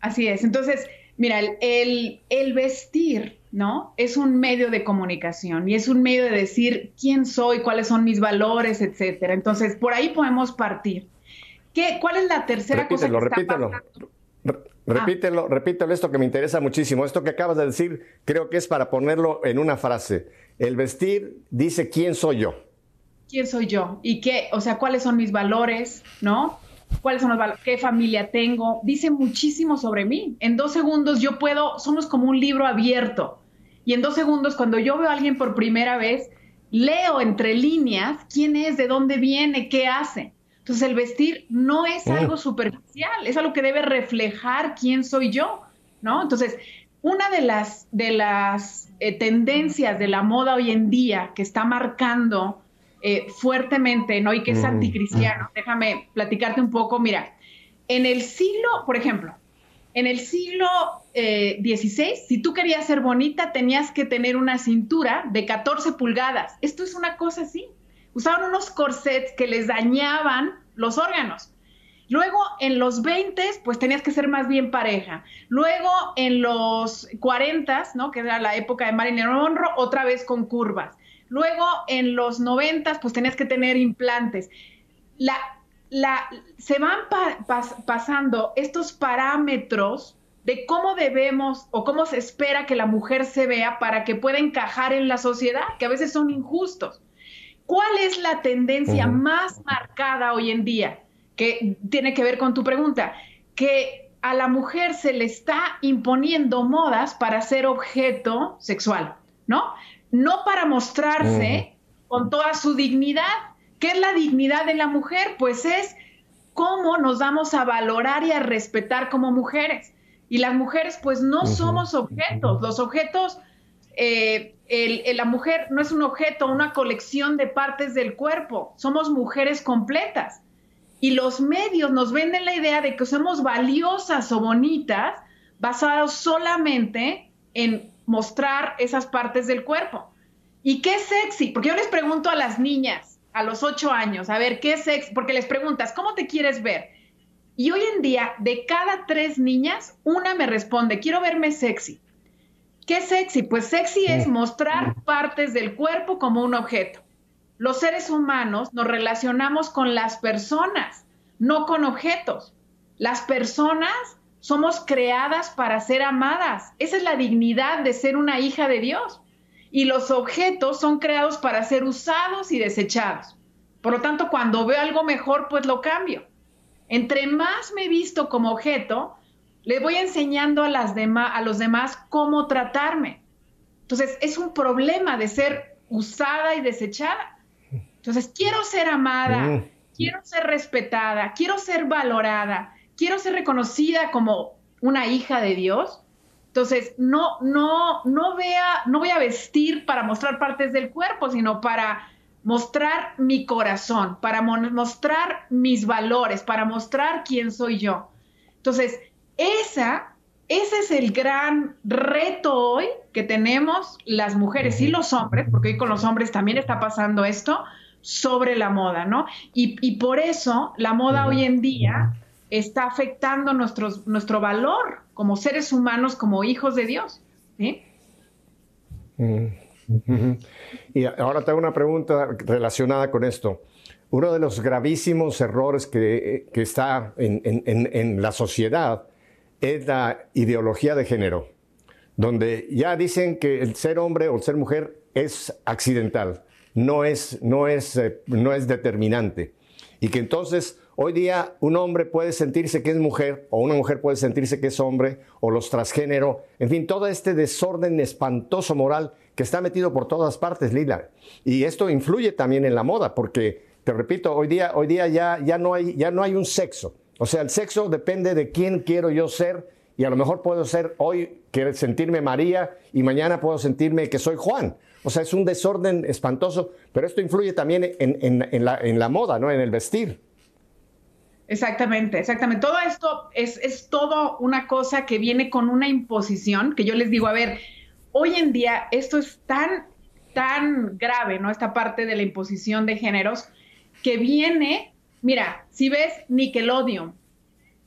Así es. Entonces, mira, el, el vestir, ¿no? Es un medio de comunicación y es un medio de decir quién soy, cuáles son mis valores, etcétera. Entonces, por ahí podemos partir. ¿Qué, ¿Cuál es la tercera cosa que repítelo. Ah. Repítelo, repítelo esto que me interesa muchísimo. Esto que acabas de decir, creo que es para ponerlo en una frase. El vestir dice quién soy yo. ¿Quién soy yo? Y qué, o sea, cuáles son mis valores, ¿no? ¿Cuáles son los valores? ¿Qué familia tengo? Dice muchísimo sobre mí. En dos segundos yo puedo, somos como un libro abierto. Y en dos segundos, cuando yo veo a alguien por primera vez, leo entre líneas quién es, de dónde viene, qué hace. Entonces el vestir no es mm. algo superficial, es algo que debe reflejar quién soy yo, ¿no? Entonces, una de las, de las eh, tendencias de la moda hoy en día que está marcando eh, fuertemente, ¿no? Y que es mm. anticristiano, déjame platicarte un poco, mira, en el siglo, por ejemplo, en el siglo Eh, si tú querías ser bonita, tenías que tener una cintura de 14 pulgadas. Esto es una cosa así. Usaban unos corsets que les dañaban los órganos. Luego en los 20, pues tenías que ser más bien pareja. Luego en los 40, ¿no? Que era la época de Marilyn Monroe, otra vez con curvas. Luego en los 90, pues tenías que tener implantes. La, la, se van pasando estos parámetros de cómo debemos o cómo se espera que la mujer se vea para que pueda encajar en la sociedad, que a veces son injustos. ¿Cuál es la tendencia más marcada hoy en día? Que tiene que ver con tu pregunta, que a la mujer se le está imponiendo modas para ser objeto sexual, ¿no? No para mostrarse con toda su dignidad, ¿Qué es la dignidad de la mujer? Pues es cómo nos damos a valorar y a respetar como mujeres. Y las mujeres pues no somos objetos. Los objetos, eh, la mujer no es un objeto, una colección de partes del cuerpo. Somos mujeres completas. Y los medios nos venden la idea de que somos valiosas o bonitas basados solamente en mostrar esas partes del cuerpo. ¿Y qué sexy? Porque yo les pregunto a las niñas, a los ocho años, a ver, ¿qué es sexy? Porque les preguntas, ¿cómo te quieres ver? Y hoy en día, de cada tres niñas, una me responde, quiero verme sexy. ¿Qué sexy? Pues sexy es mostrar partes del cuerpo como un objeto. Los seres humanos nos relacionamos con las personas, no con objetos. Las personas somos creadas para ser amadas. Esa es la dignidad de ser una hija de Dios y los objetos son creados para ser usados y desechados. Por lo tanto, cuando veo algo mejor, pues lo cambio. Entre más me visto como objeto, le voy enseñando a, las a los demás cómo tratarme. Entonces, es un problema de ser usada y desechada. Entonces, quiero ser amada, mm. quiero ser respetada, quiero ser valorada, quiero ser reconocida como una hija de Dios. Entonces, no, no, no vea, no voy a vestir para mostrar partes del cuerpo, sino para mostrar mi corazón, para mostrar mis valores, para mostrar quién soy yo. Entonces, esa, ese es el gran reto hoy que tenemos las mujeres y los hombres, porque hoy con los hombres también está pasando esto, sobre la moda, ¿no? Y, y por eso la moda hoy en día está afectando nuestros, nuestro valor como seres humanos, como hijos de Dios. Mm. Y ahora tengo una pregunta relacionada con esto. Uno de los gravísimos errores que, está en, en, la sociedad es la ideología de género, donde ya dicen que el ser hombre o el ser mujer es accidental, no es, no es, eh, no es determinante. Y que entonces Hoy día un hombre puede sentirse que es mujer o una mujer puede sentirse que es hombre o los transgénero, en fin, todo este desorden espantoso moral que está metido por todas partes, Lila. Y esto influye también en la moda porque, te repito, hoy día, hoy día ya, ya, no hay, ya no hay un sexo. O sea, el sexo depende de quién quiero yo ser y a lo mejor puedo ser hoy que sentirme María y mañana puedo sentirme que soy Juan. O sea, es un desorden espantoso, pero esto influye también en, en, la, en la moda, ¿no? En el vestir. Exactamente, exactamente. Todo esto es, es todo una cosa que viene con una imposición, que yo les digo, a ver, hoy en día esto es tan, tan grave, ¿no? Esta parte de la imposición de géneros, que viene, mira, si ves Nickelodeon,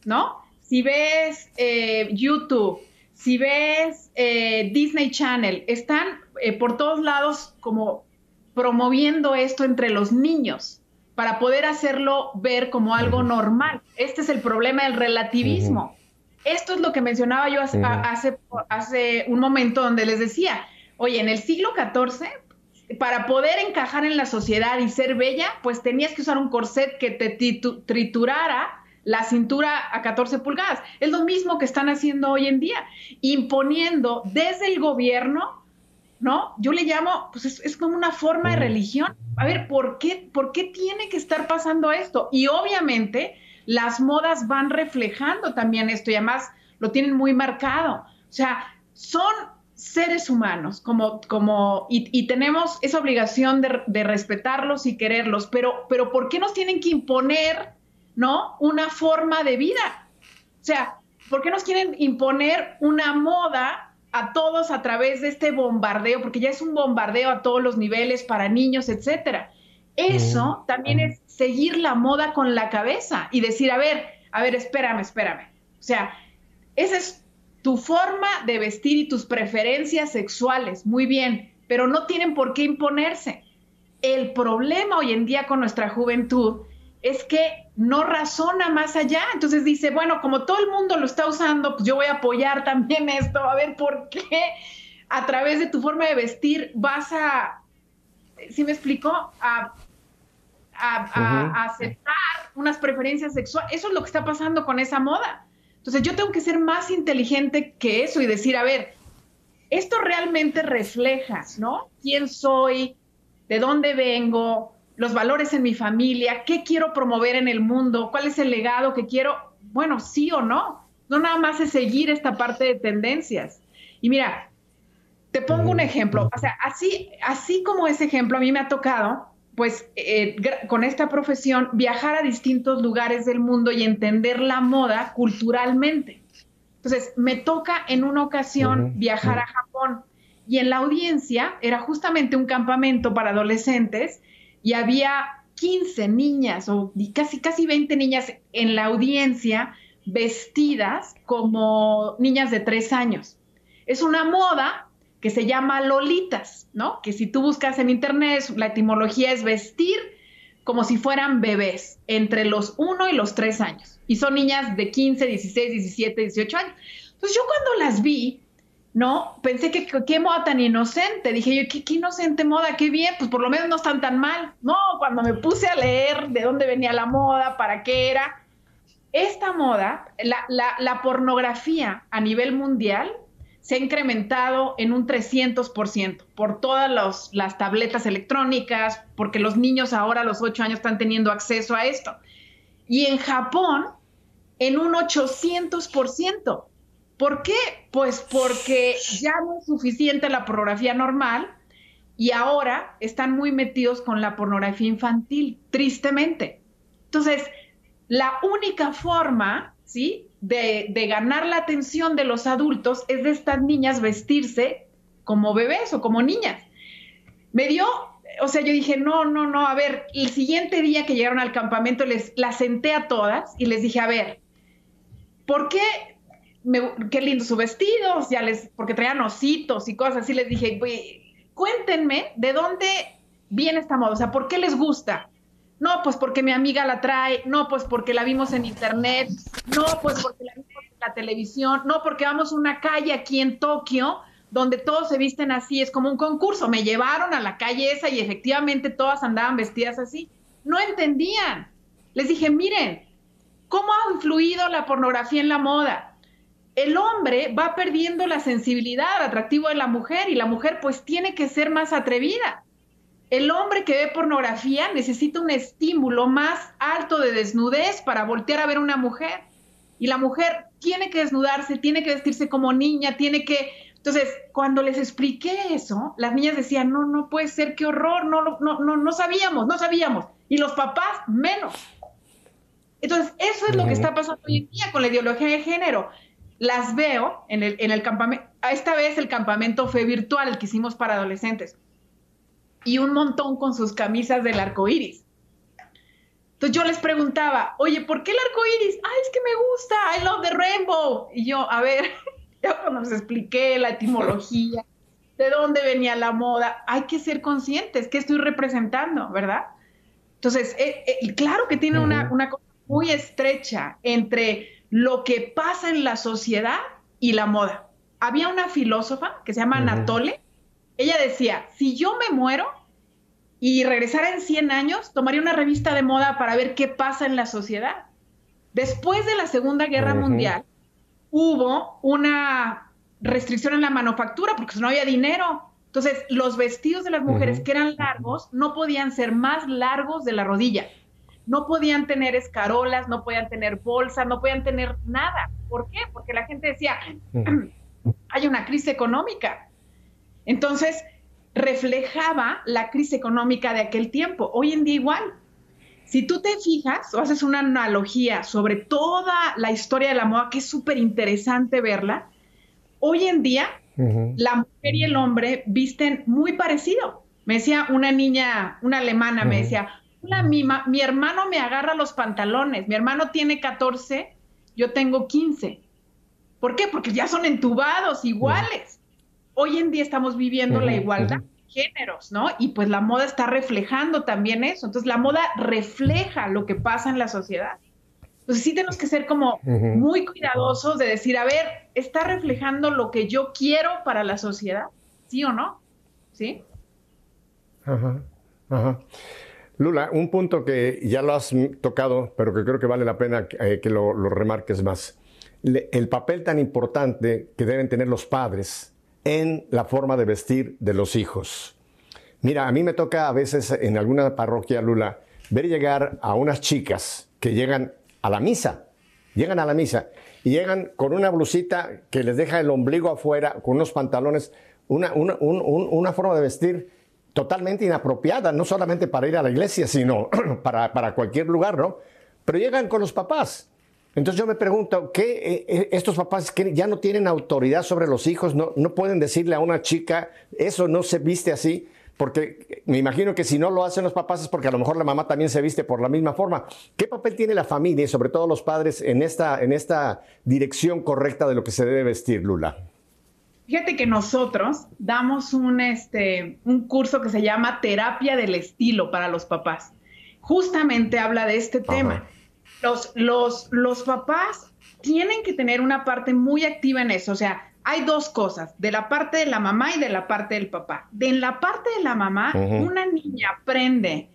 ¿no? Si ves eh, YouTube, si ves eh, Disney Channel, están eh, por todos lados como promoviendo esto entre los niños, para poder hacerlo ver como algo normal. Este es el problema del relativismo. Esto es lo que mencionaba yo hace, hace, un momento donde les decía, oye, en el siglo XIV, para poder encajar en la sociedad y ser bella, pues tenías que usar un corset que te triturara la cintura a 14 pulgadas. Es lo mismo que están haciendo hoy en día, imponiendo desde el gobierno ¿no? Yo le llamo, pues es, como una forma de religión. A ver, ¿por qué, ¿por qué tiene que estar pasando esto? Y obviamente las modas van reflejando también esto y además lo tienen muy marcado. O sea, son seres humanos, como, como, y, tenemos esa obligación de, respetarlos y quererlos, pero, pero ¿por qué nos tienen que imponer, no? Una forma de vida. O sea, ¿por qué nos quieren imponer una moda a todos a través de este bombardeo? Porque ya es un bombardeo a todos los niveles para niños, etcétera. Eso también es seguir la moda con la cabeza y decir, a ver, a ver, espérame, espérame. O sea, esa es tu forma de vestir y tus preferencias sexuales, muy bien, pero no tienen por qué imponerse. El problema hoy en día con nuestra juventud es que no razona más allá. Entonces dice, bueno, como todo el mundo lo está usando, pues yo voy a apoyar también esto, a ver por qué a través de tu forma de vestir vas a, ¿sí me explico? A, a aceptar unas preferencias sexuales. Eso es lo que está pasando con esa moda. Entonces yo tengo que ser más inteligente que eso y decir, a ver, esto realmente refleja, ¿no? ¿Quién soy? ¿De dónde vengo? Los valores en mi familia, ¿qué quiero promover en el mundo? ¿Cuál es el legado que quiero? Bueno, sí o no. No nada más es seguir esta parte de tendencias. Y mira, te pongo un ejemplo. O sea, así, así como ese ejemplo a mí me ha tocado, pues eh, con esta profesión viajar a distintos lugares del mundo y entender la moda culturalmente. Entonces, me toca en una ocasión viajar a Japón y en la audiencia era justamente un campamento para adolescentes y había 15 niñas o casi, casi 20 niñas en la audiencia vestidas como niñas de tres años. Es una moda que se llama Lolitas, ¿no? Que si tú buscas en internet, la etimología es vestir como si fueran bebés, entre los 1 y los 3 años. Y son niñas de 15, 16, 17, 18 años. Entonces yo cuando las vi, ¿no? Pensé que qué moda tan inocente. Dije yo, ¿qué, qué, inocente moda, qué bien, pues por lo menos no están tan mal. No, cuando me puse a leer de dónde venía la moda, para qué era, esta moda, la, la, la pornografía a nivel mundial se ha incrementado en un 300% por todas las tabletas electrónicas, porque los niños ahora a los 8 años están teniendo acceso a esto. Y en Japón, en un 800%. ¿Por qué? Pues porque ya no es suficiente la pornografía normal y ahora están muy metidos con la pornografía infantil, tristemente. Entonces, la única forma, ¿sí? De, ganar la atención de los adultos es de estas niñas vestirse como bebés o como niñas. Me dio, o sea, yo dije, no, no, no, a ver, el siguiente día que llegaron al campamento les las senté a todas y les dije, a ver, ¿por qué? qué lindo su vestido, ya les, porque traían ositos y cosas así, les dije, cuéntenme de dónde viene esta moda, o sea, ¿por qué les gusta? No, pues porque mi amiga la trae, no, pues porque la vimos en internet, no, pues porque la vimos en la televisión, no, porque vamos a una calle aquí en Tokio donde todos se visten así, es como un concurso. Me llevaron a la calle esa y efectivamente todas andaban vestidas así. No entendían. Les dije, miren, ¿cómo ha influido la pornografía en la moda? El hombre va perdiendo la sensibilidad al atractivo de la mujer y la mujer pues tiene que ser más atrevida el hombre que ve pornografía necesita un estímulo más alto de desnudez para voltear a ver a una mujer. Y la mujer tiene que desnudarse, tiene que vestirse como niña, tiene que... Entonces, cuando les expliqué eso, las niñas decían, no, no puede ser, qué horror, no, no, no, no sabíamos, no sabíamos. Y los papás menos. Entonces, eso es lo que está pasando hoy en día con la ideología de género. Las veo en el, en el campamento, esta vez el campamento fue virtual, el que hicimos para adolescentes y un montón con sus camisas del arco iris. Entonces yo les preguntaba, oye, ¿por qué el arco iris? Ay, es que me gusta, I love the rainbow. Y yo, a ver, [LAUGHS] ya cuando les expliqué la etimología, [LAUGHS] de dónde venía la moda, hay que ser conscientes, ¿qué estoy representando, verdad? Entonces, eh, eh, claro que tiene una, una cosa muy estrecha entre lo que pasa en la sociedad y la moda. Había una filósofa que se llama Anatole, ella decía, si yo me muero y regresara en 100 años, tomaría una revista de moda para ver qué pasa en la sociedad. Después de la Segunda Guerra Mundial, hubo una restricción en la manufactura porque no había dinero. Entonces, los vestidos de las mujeres que eran largos no podían ser más largos de la rodilla. No podían tener escarolas, no podían tener bolsas, no podían tener nada. ¿Por qué? Porque la gente decía, [CLEARS THROAT] hay una crisis económica. Entonces, reflejaba la crisis económica de aquel tiempo. Hoy en día igual. Si tú te fijas o haces una analogía sobre toda la historia de la moda, que es súper interesante verla, hoy en día la mujer y el hombre visten muy parecido. Me decía una niña, una alemana, me decía, Hola, mi, mi hermano me agarra los pantalones, mi hermano tiene 14, yo tengo 15. ¿Por qué? Porque ya son entubados, iguales. Hoy en día estamos viviendo la igualdad de géneros, ¿no? Y pues la moda está reflejando también eso. Entonces la moda refleja lo que pasa en la sociedad. Entonces sí tenemos que ser como muy cuidadosos de decir, a ver, ¿está reflejando lo que yo quiero para la sociedad? ¿Sí o no? ¿Sí? Ajá, ajá. Lula, un punto que ya lo has tocado, pero que creo que vale la pena que eh, lo, remarques más. el papel tan importante que deben tener los padres en la forma de vestir de los hijos. Mira, a mí me toca a veces en alguna parroquia, Lula, ver llegar a unas chicas que llegan a la misa, llegan a la misa y llegan con una blusita que les deja el ombligo afuera, con unos pantalones, una, una forma de vestir totalmente inapropiada, no solamente para ir a la iglesia, sino [CLEARS THROAT] para, para cualquier lugar, ¿no? Pero llegan con los papás. Entonces yo me pregunto, ¿qué eh, eh, estos papás que ya no tienen autoridad sobre los hijos, no, no pueden decirle a una chica, eso no se viste así? Porque me imagino que si no lo hacen los papás es porque a lo mejor la mamá también se viste por la misma forma. ¿Qué papel tiene la familia y sobre todo los padres en esta, en esta dirección correcta de lo que se debe vestir, Lula? Fíjate que nosotros damos un, este, un curso que se llama Terapia del Estilo para los papás. Justamente habla de este tema. Los, los, los papás tienen que tener una parte muy activa en eso. O sea, hay dos cosas, de la parte de la mamá y de la parte del papá. De en la parte de la mamá, una niña aprende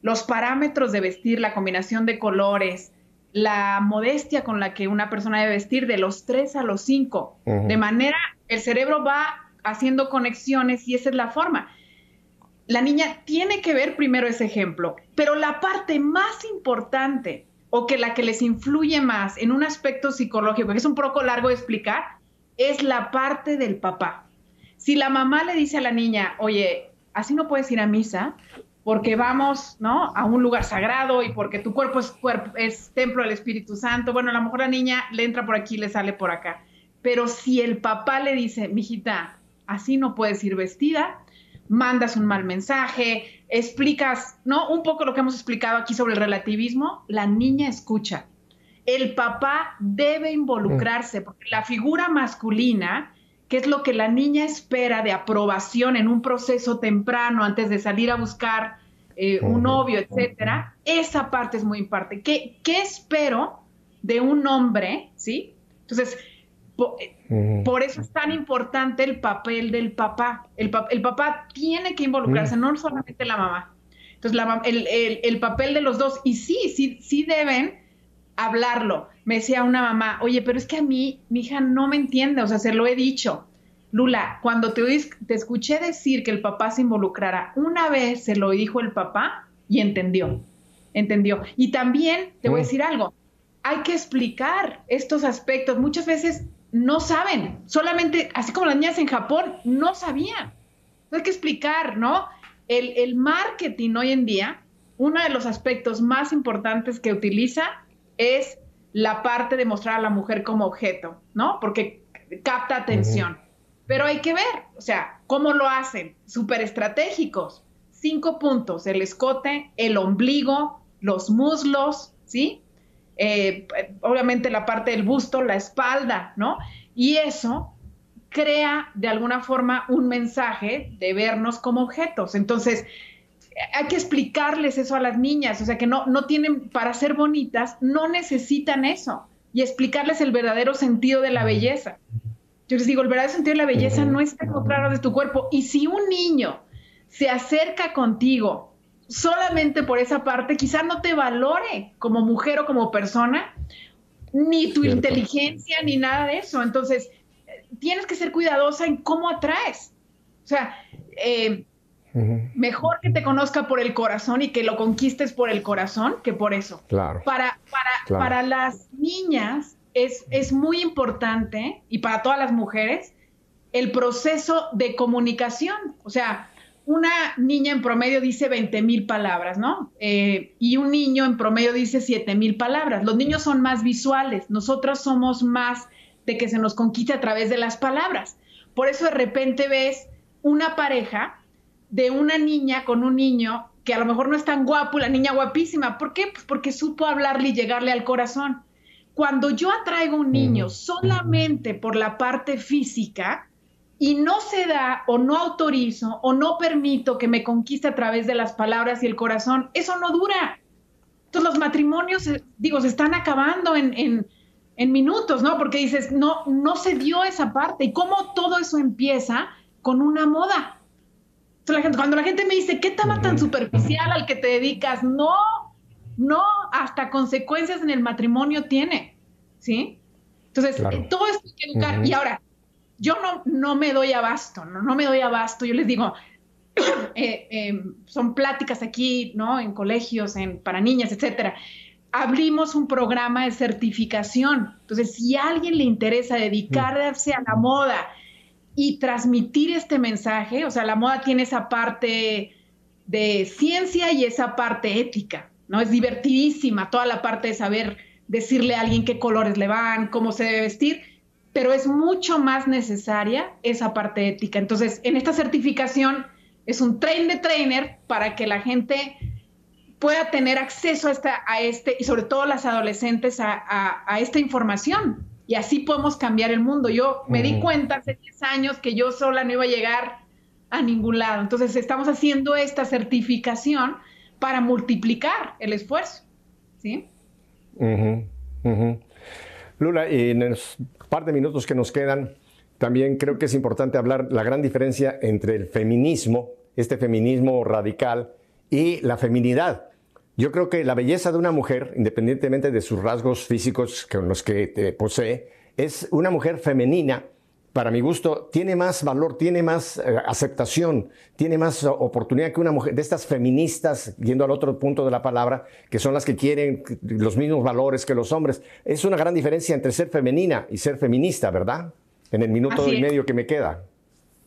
los parámetros de vestir, la combinación de colores, la modestia con la que una persona debe vestir de los tres a los cinco, de manera el cerebro va haciendo conexiones y esa es la forma. La niña tiene que ver primero ese ejemplo, pero la parte más importante o que la que les influye más en un aspecto psicológico, que es un poco largo de explicar, es la parte del papá. Si la mamá le dice a la niña, oye, así no puedes ir a misa porque vamos, ¿no? A un lugar sagrado y porque tu cuerpo es, cuerpo, es templo del Espíritu Santo. Bueno, a lo mejor la niña le entra por aquí, le sale por acá. Pero si el papá le dice, mijita, así no puedes ir vestida, mandas un mal mensaje, explicas, ¿no? Un poco lo que hemos explicado aquí sobre el relativismo, la niña escucha. El papá debe involucrarse, porque la figura masculina, que es lo que la niña espera de aprobación en un proceso temprano antes de salir a buscar eh, un novio, etcétera, esa parte es muy importante. ¿Qué, ¿Qué espero de un hombre, sí? Entonces, por, eso es tan importante el papel del papá. El, papá tiene que involucrarse, no solamente la mamá. Entonces, el, papel de los dos, y sí, sí, sí deben hablarlo. Me decía una mamá, oye, pero es que a mí, mi hija no me entiende, o sea, se lo he dicho. Lula, cuando te, te escuché decir que el papá se involucrara, una vez se lo dijo el papá y entendió, entendió. Y también te voy a decir algo, hay que explicar estos aspectos. Muchas veces no saben, solamente, así como las niñas en Japón, no sabían. Hay que explicar, ¿no? El, marketing hoy en día, uno de los aspectos más importantes que utiliza es la parte de mostrar a la mujer como objeto, ¿no? Porque capta atención. Pero hay que ver, o sea, cómo lo hacen, súper estratégicos. Cinco puntos, el escote, el ombligo, los muslos, ¿sí? Eh, obviamente la parte del busto, la espalda, ¿no? Y eso crea de alguna forma un mensaje de vernos como objetos. Entonces, hay que explicarles eso a las niñas, o sea, que no, no tienen, para ser bonitas, no necesitan eso, y explicarles el verdadero sentido de la belleza. Yo les digo, el verdadero sentido de la belleza no está encontrado de tu cuerpo, y si un niño se acerca contigo solamente por esa parte, quizá no te valore como mujer o como persona, ni tu inteligencia, ni nada de eso. Entonces, tienes que ser cuidadosa en cómo atraes. O sea, eh, mejor que te conozca por el corazón y que lo conquistes por el corazón que por eso. Claro. Para, para, para las niñas es, es muy importante y para todas las mujeres el proceso de comunicación. O sea, una niña en promedio dice 20 mil palabras, ¿no? Eh, y un niño en promedio dice 7 mil palabras. Los niños son más visuales, nosotros somos más de que se nos conquiste a través de las palabras. Por eso de repente ves una pareja de una niña con un niño que a lo mejor no es tan guapo, la niña guapísima. ¿Por qué? Pues porque supo hablarle y llegarle al corazón. Cuando yo atraigo a un niño solamente por la parte física, y no se da o no autorizo o no permito que me conquiste a través de las palabras y el corazón, eso no dura. Entonces los matrimonios, eh, digo, se están acabando en, minutos, ¿no? Porque dices, no, no se dio esa parte. ¿Y cómo todo eso empieza con una moda? cuando la gente me dice, ¿qué tema tan superficial al que te dedicas? No, no, hasta consecuencias en el matrimonio tiene, ¿sí? Entonces, eh, todo esto hay que educar. Y ahora, yo no, no me doy abasto, no, no me doy abasto. Yo les digo, [COUGHS] eh, eh, son pláticas aquí, ¿no? En colegios, en, para niñas, etcétera. Abrimos un programa de certificación. Entonces, si a alguien le interesa dedicarse a la moda y transmitir este mensaje, o sea, la moda tiene esa parte de ciencia y esa parte ética, ¿no? Es divertidísima toda la parte de saber decirle a alguien qué colores le van, cómo se debe vestir pero es mucho más necesaria esa parte ética. Entonces, en esta certificación es un train de trainer para que la gente pueda tener acceso a, esta, a este, y sobre todo las adolescentes, a, esta información. Y así podemos cambiar el mundo. Yo me di cuenta hace 10 años que yo sola no iba a llegar a ningún lado. Entonces, estamos haciendo esta certificación para multiplicar el esfuerzo. ¿Sí? Lula, y el par de minutos que nos quedan, también creo que es importante hablar la gran diferencia entre el feminismo, este feminismo radical, y la feminidad. Yo creo que la belleza de una mujer, independientemente de sus rasgos físicos con los que posee, es una mujer femenina para mi gusto, tiene más valor, tiene más eh, aceptación, tiene más oportunidad que una mujer de estas feministas, yendo al otro punto de la palabra, que son las que quieren los mismos valores que los hombres. Es una gran diferencia entre ser femenina y ser feminista, ¿verdad? En el minuto y medio que me queda.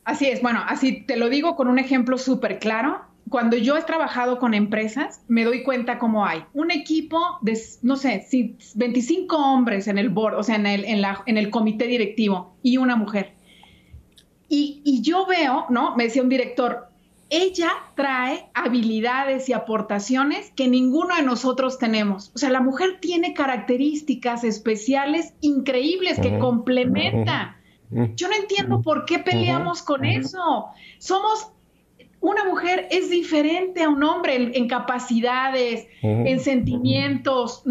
Así es, bueno, así te lo digo con un ejemplo súper claro. Cuando yo he trabajado con empresas, me doy cuenta cómo hay un equipo de, no sé, 25 hombres en el board, o sea, en el, en la, en el comité directivo y una mujer. Y, y yo veo, ¿no? Me decía un director, ella trae habilidades y aportaciones que ninguno de nosotros tenemos. O sea, la mujer tiene características especiales increíbles que complementa. Yo no entiendo por qué peleamos con eso. Somos una mujer es diferente a un hombre en, capacidades, en sentimientos.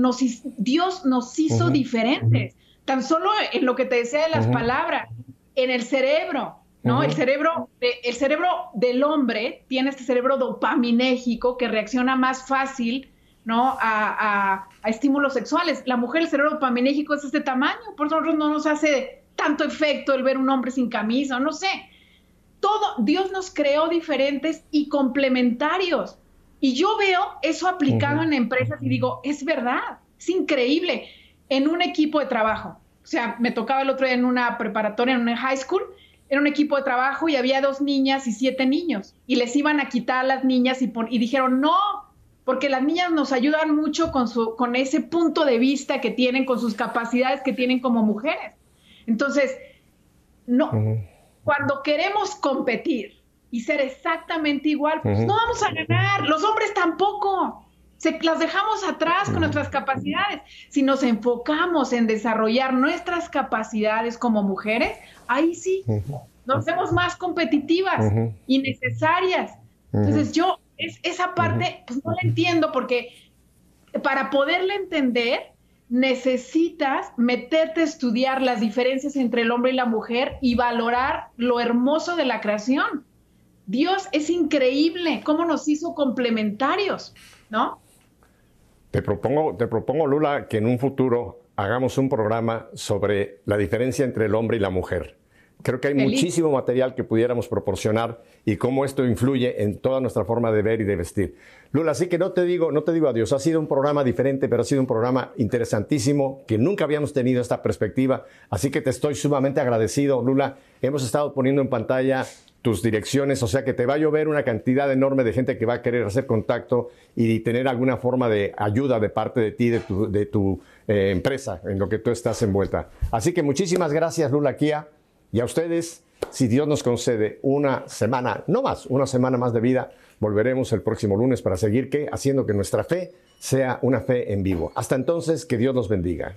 Dios nos hizo diferentes. Tan solo en lo que te decía de las palabras, en el cerebro, ¿no? El cerebro, el cerebro del hombre tiene este cerebro dopaminérgico que reacciona más fácil, ¿no? A, estímulos sexuales. La mujer, el cerebro dopaminérgico es este tamaño, por eso no nos hace tanto efecto el ver un hombre sin camisa, no sé todo, Dios nos creó diferentes y complementarios. Y yo veo eso aplicado en empresas y digo, es verdad, es increíble. En un equipo de trabajo, o sea, me tocaba el otro día en una preparatoria, en una high school, era un equipo de trabajo y había dos niñas y siete niños. Y les iban a quitar a las niñas y, y dijeron, no, porque las niñas nos ayudan mucho con, su, con ese punto de vista que tienen, con sus capacidades que tienen como mujeres. Entonces, no, cuando queremos competir y ser exactamente igual, pues no vamos a ganar. Los hombres tampoco. Se, las dejamos atrás con nuestras capacidades. Si nos enfocamos en desarrollar nuestras capacidades como mujeres, ahí sí, nos hacemos más competitivas y necesarias. Entonces yo, es, esa parte, pues no la entiendo porque para poderla entender, necesitas meterte a estudiar las diferencias entre el hombre y la mujer y valorar lo hermoso de la creación. Dios es increíble cómo nos hizo complementarios, ¿no? Te propongo, te propongo, Lula, que en un futuro hagamos un programa sobre la diferencia entre el hombre y la mujer. Creo que hay muchísimo material que pudiéramos proporcionar y cómo esto influye en toda nuestra forma de ver y de vestir. Lula, así que no te digo, no te digo adiós. Ha sido un programa diferente, pero ha sido un programa interesantísimo que nunca habíamos tenido esta perspectiva. Así que te estoy sumamente agradecido, Lula. Hemos estado poniendo en pantalla tus direcciones, o sea que te va a llover una cantidad enorme de gente que va a querer hacer contacto y tener alguna forma de ayuda de parte de ti, de tu, de tu eh, empresa, en lo que tú estás envuelta. Así que muchísimas gracias, Lula Kia, y a ustedes, si Dios nos concede una semana, no más, una semana más de vida, volveremos el próximo lunes para seguir ¿qué? haciendo que nuestra fe sea una fe en vivo. Hasta entonces, que Dios los bendiga.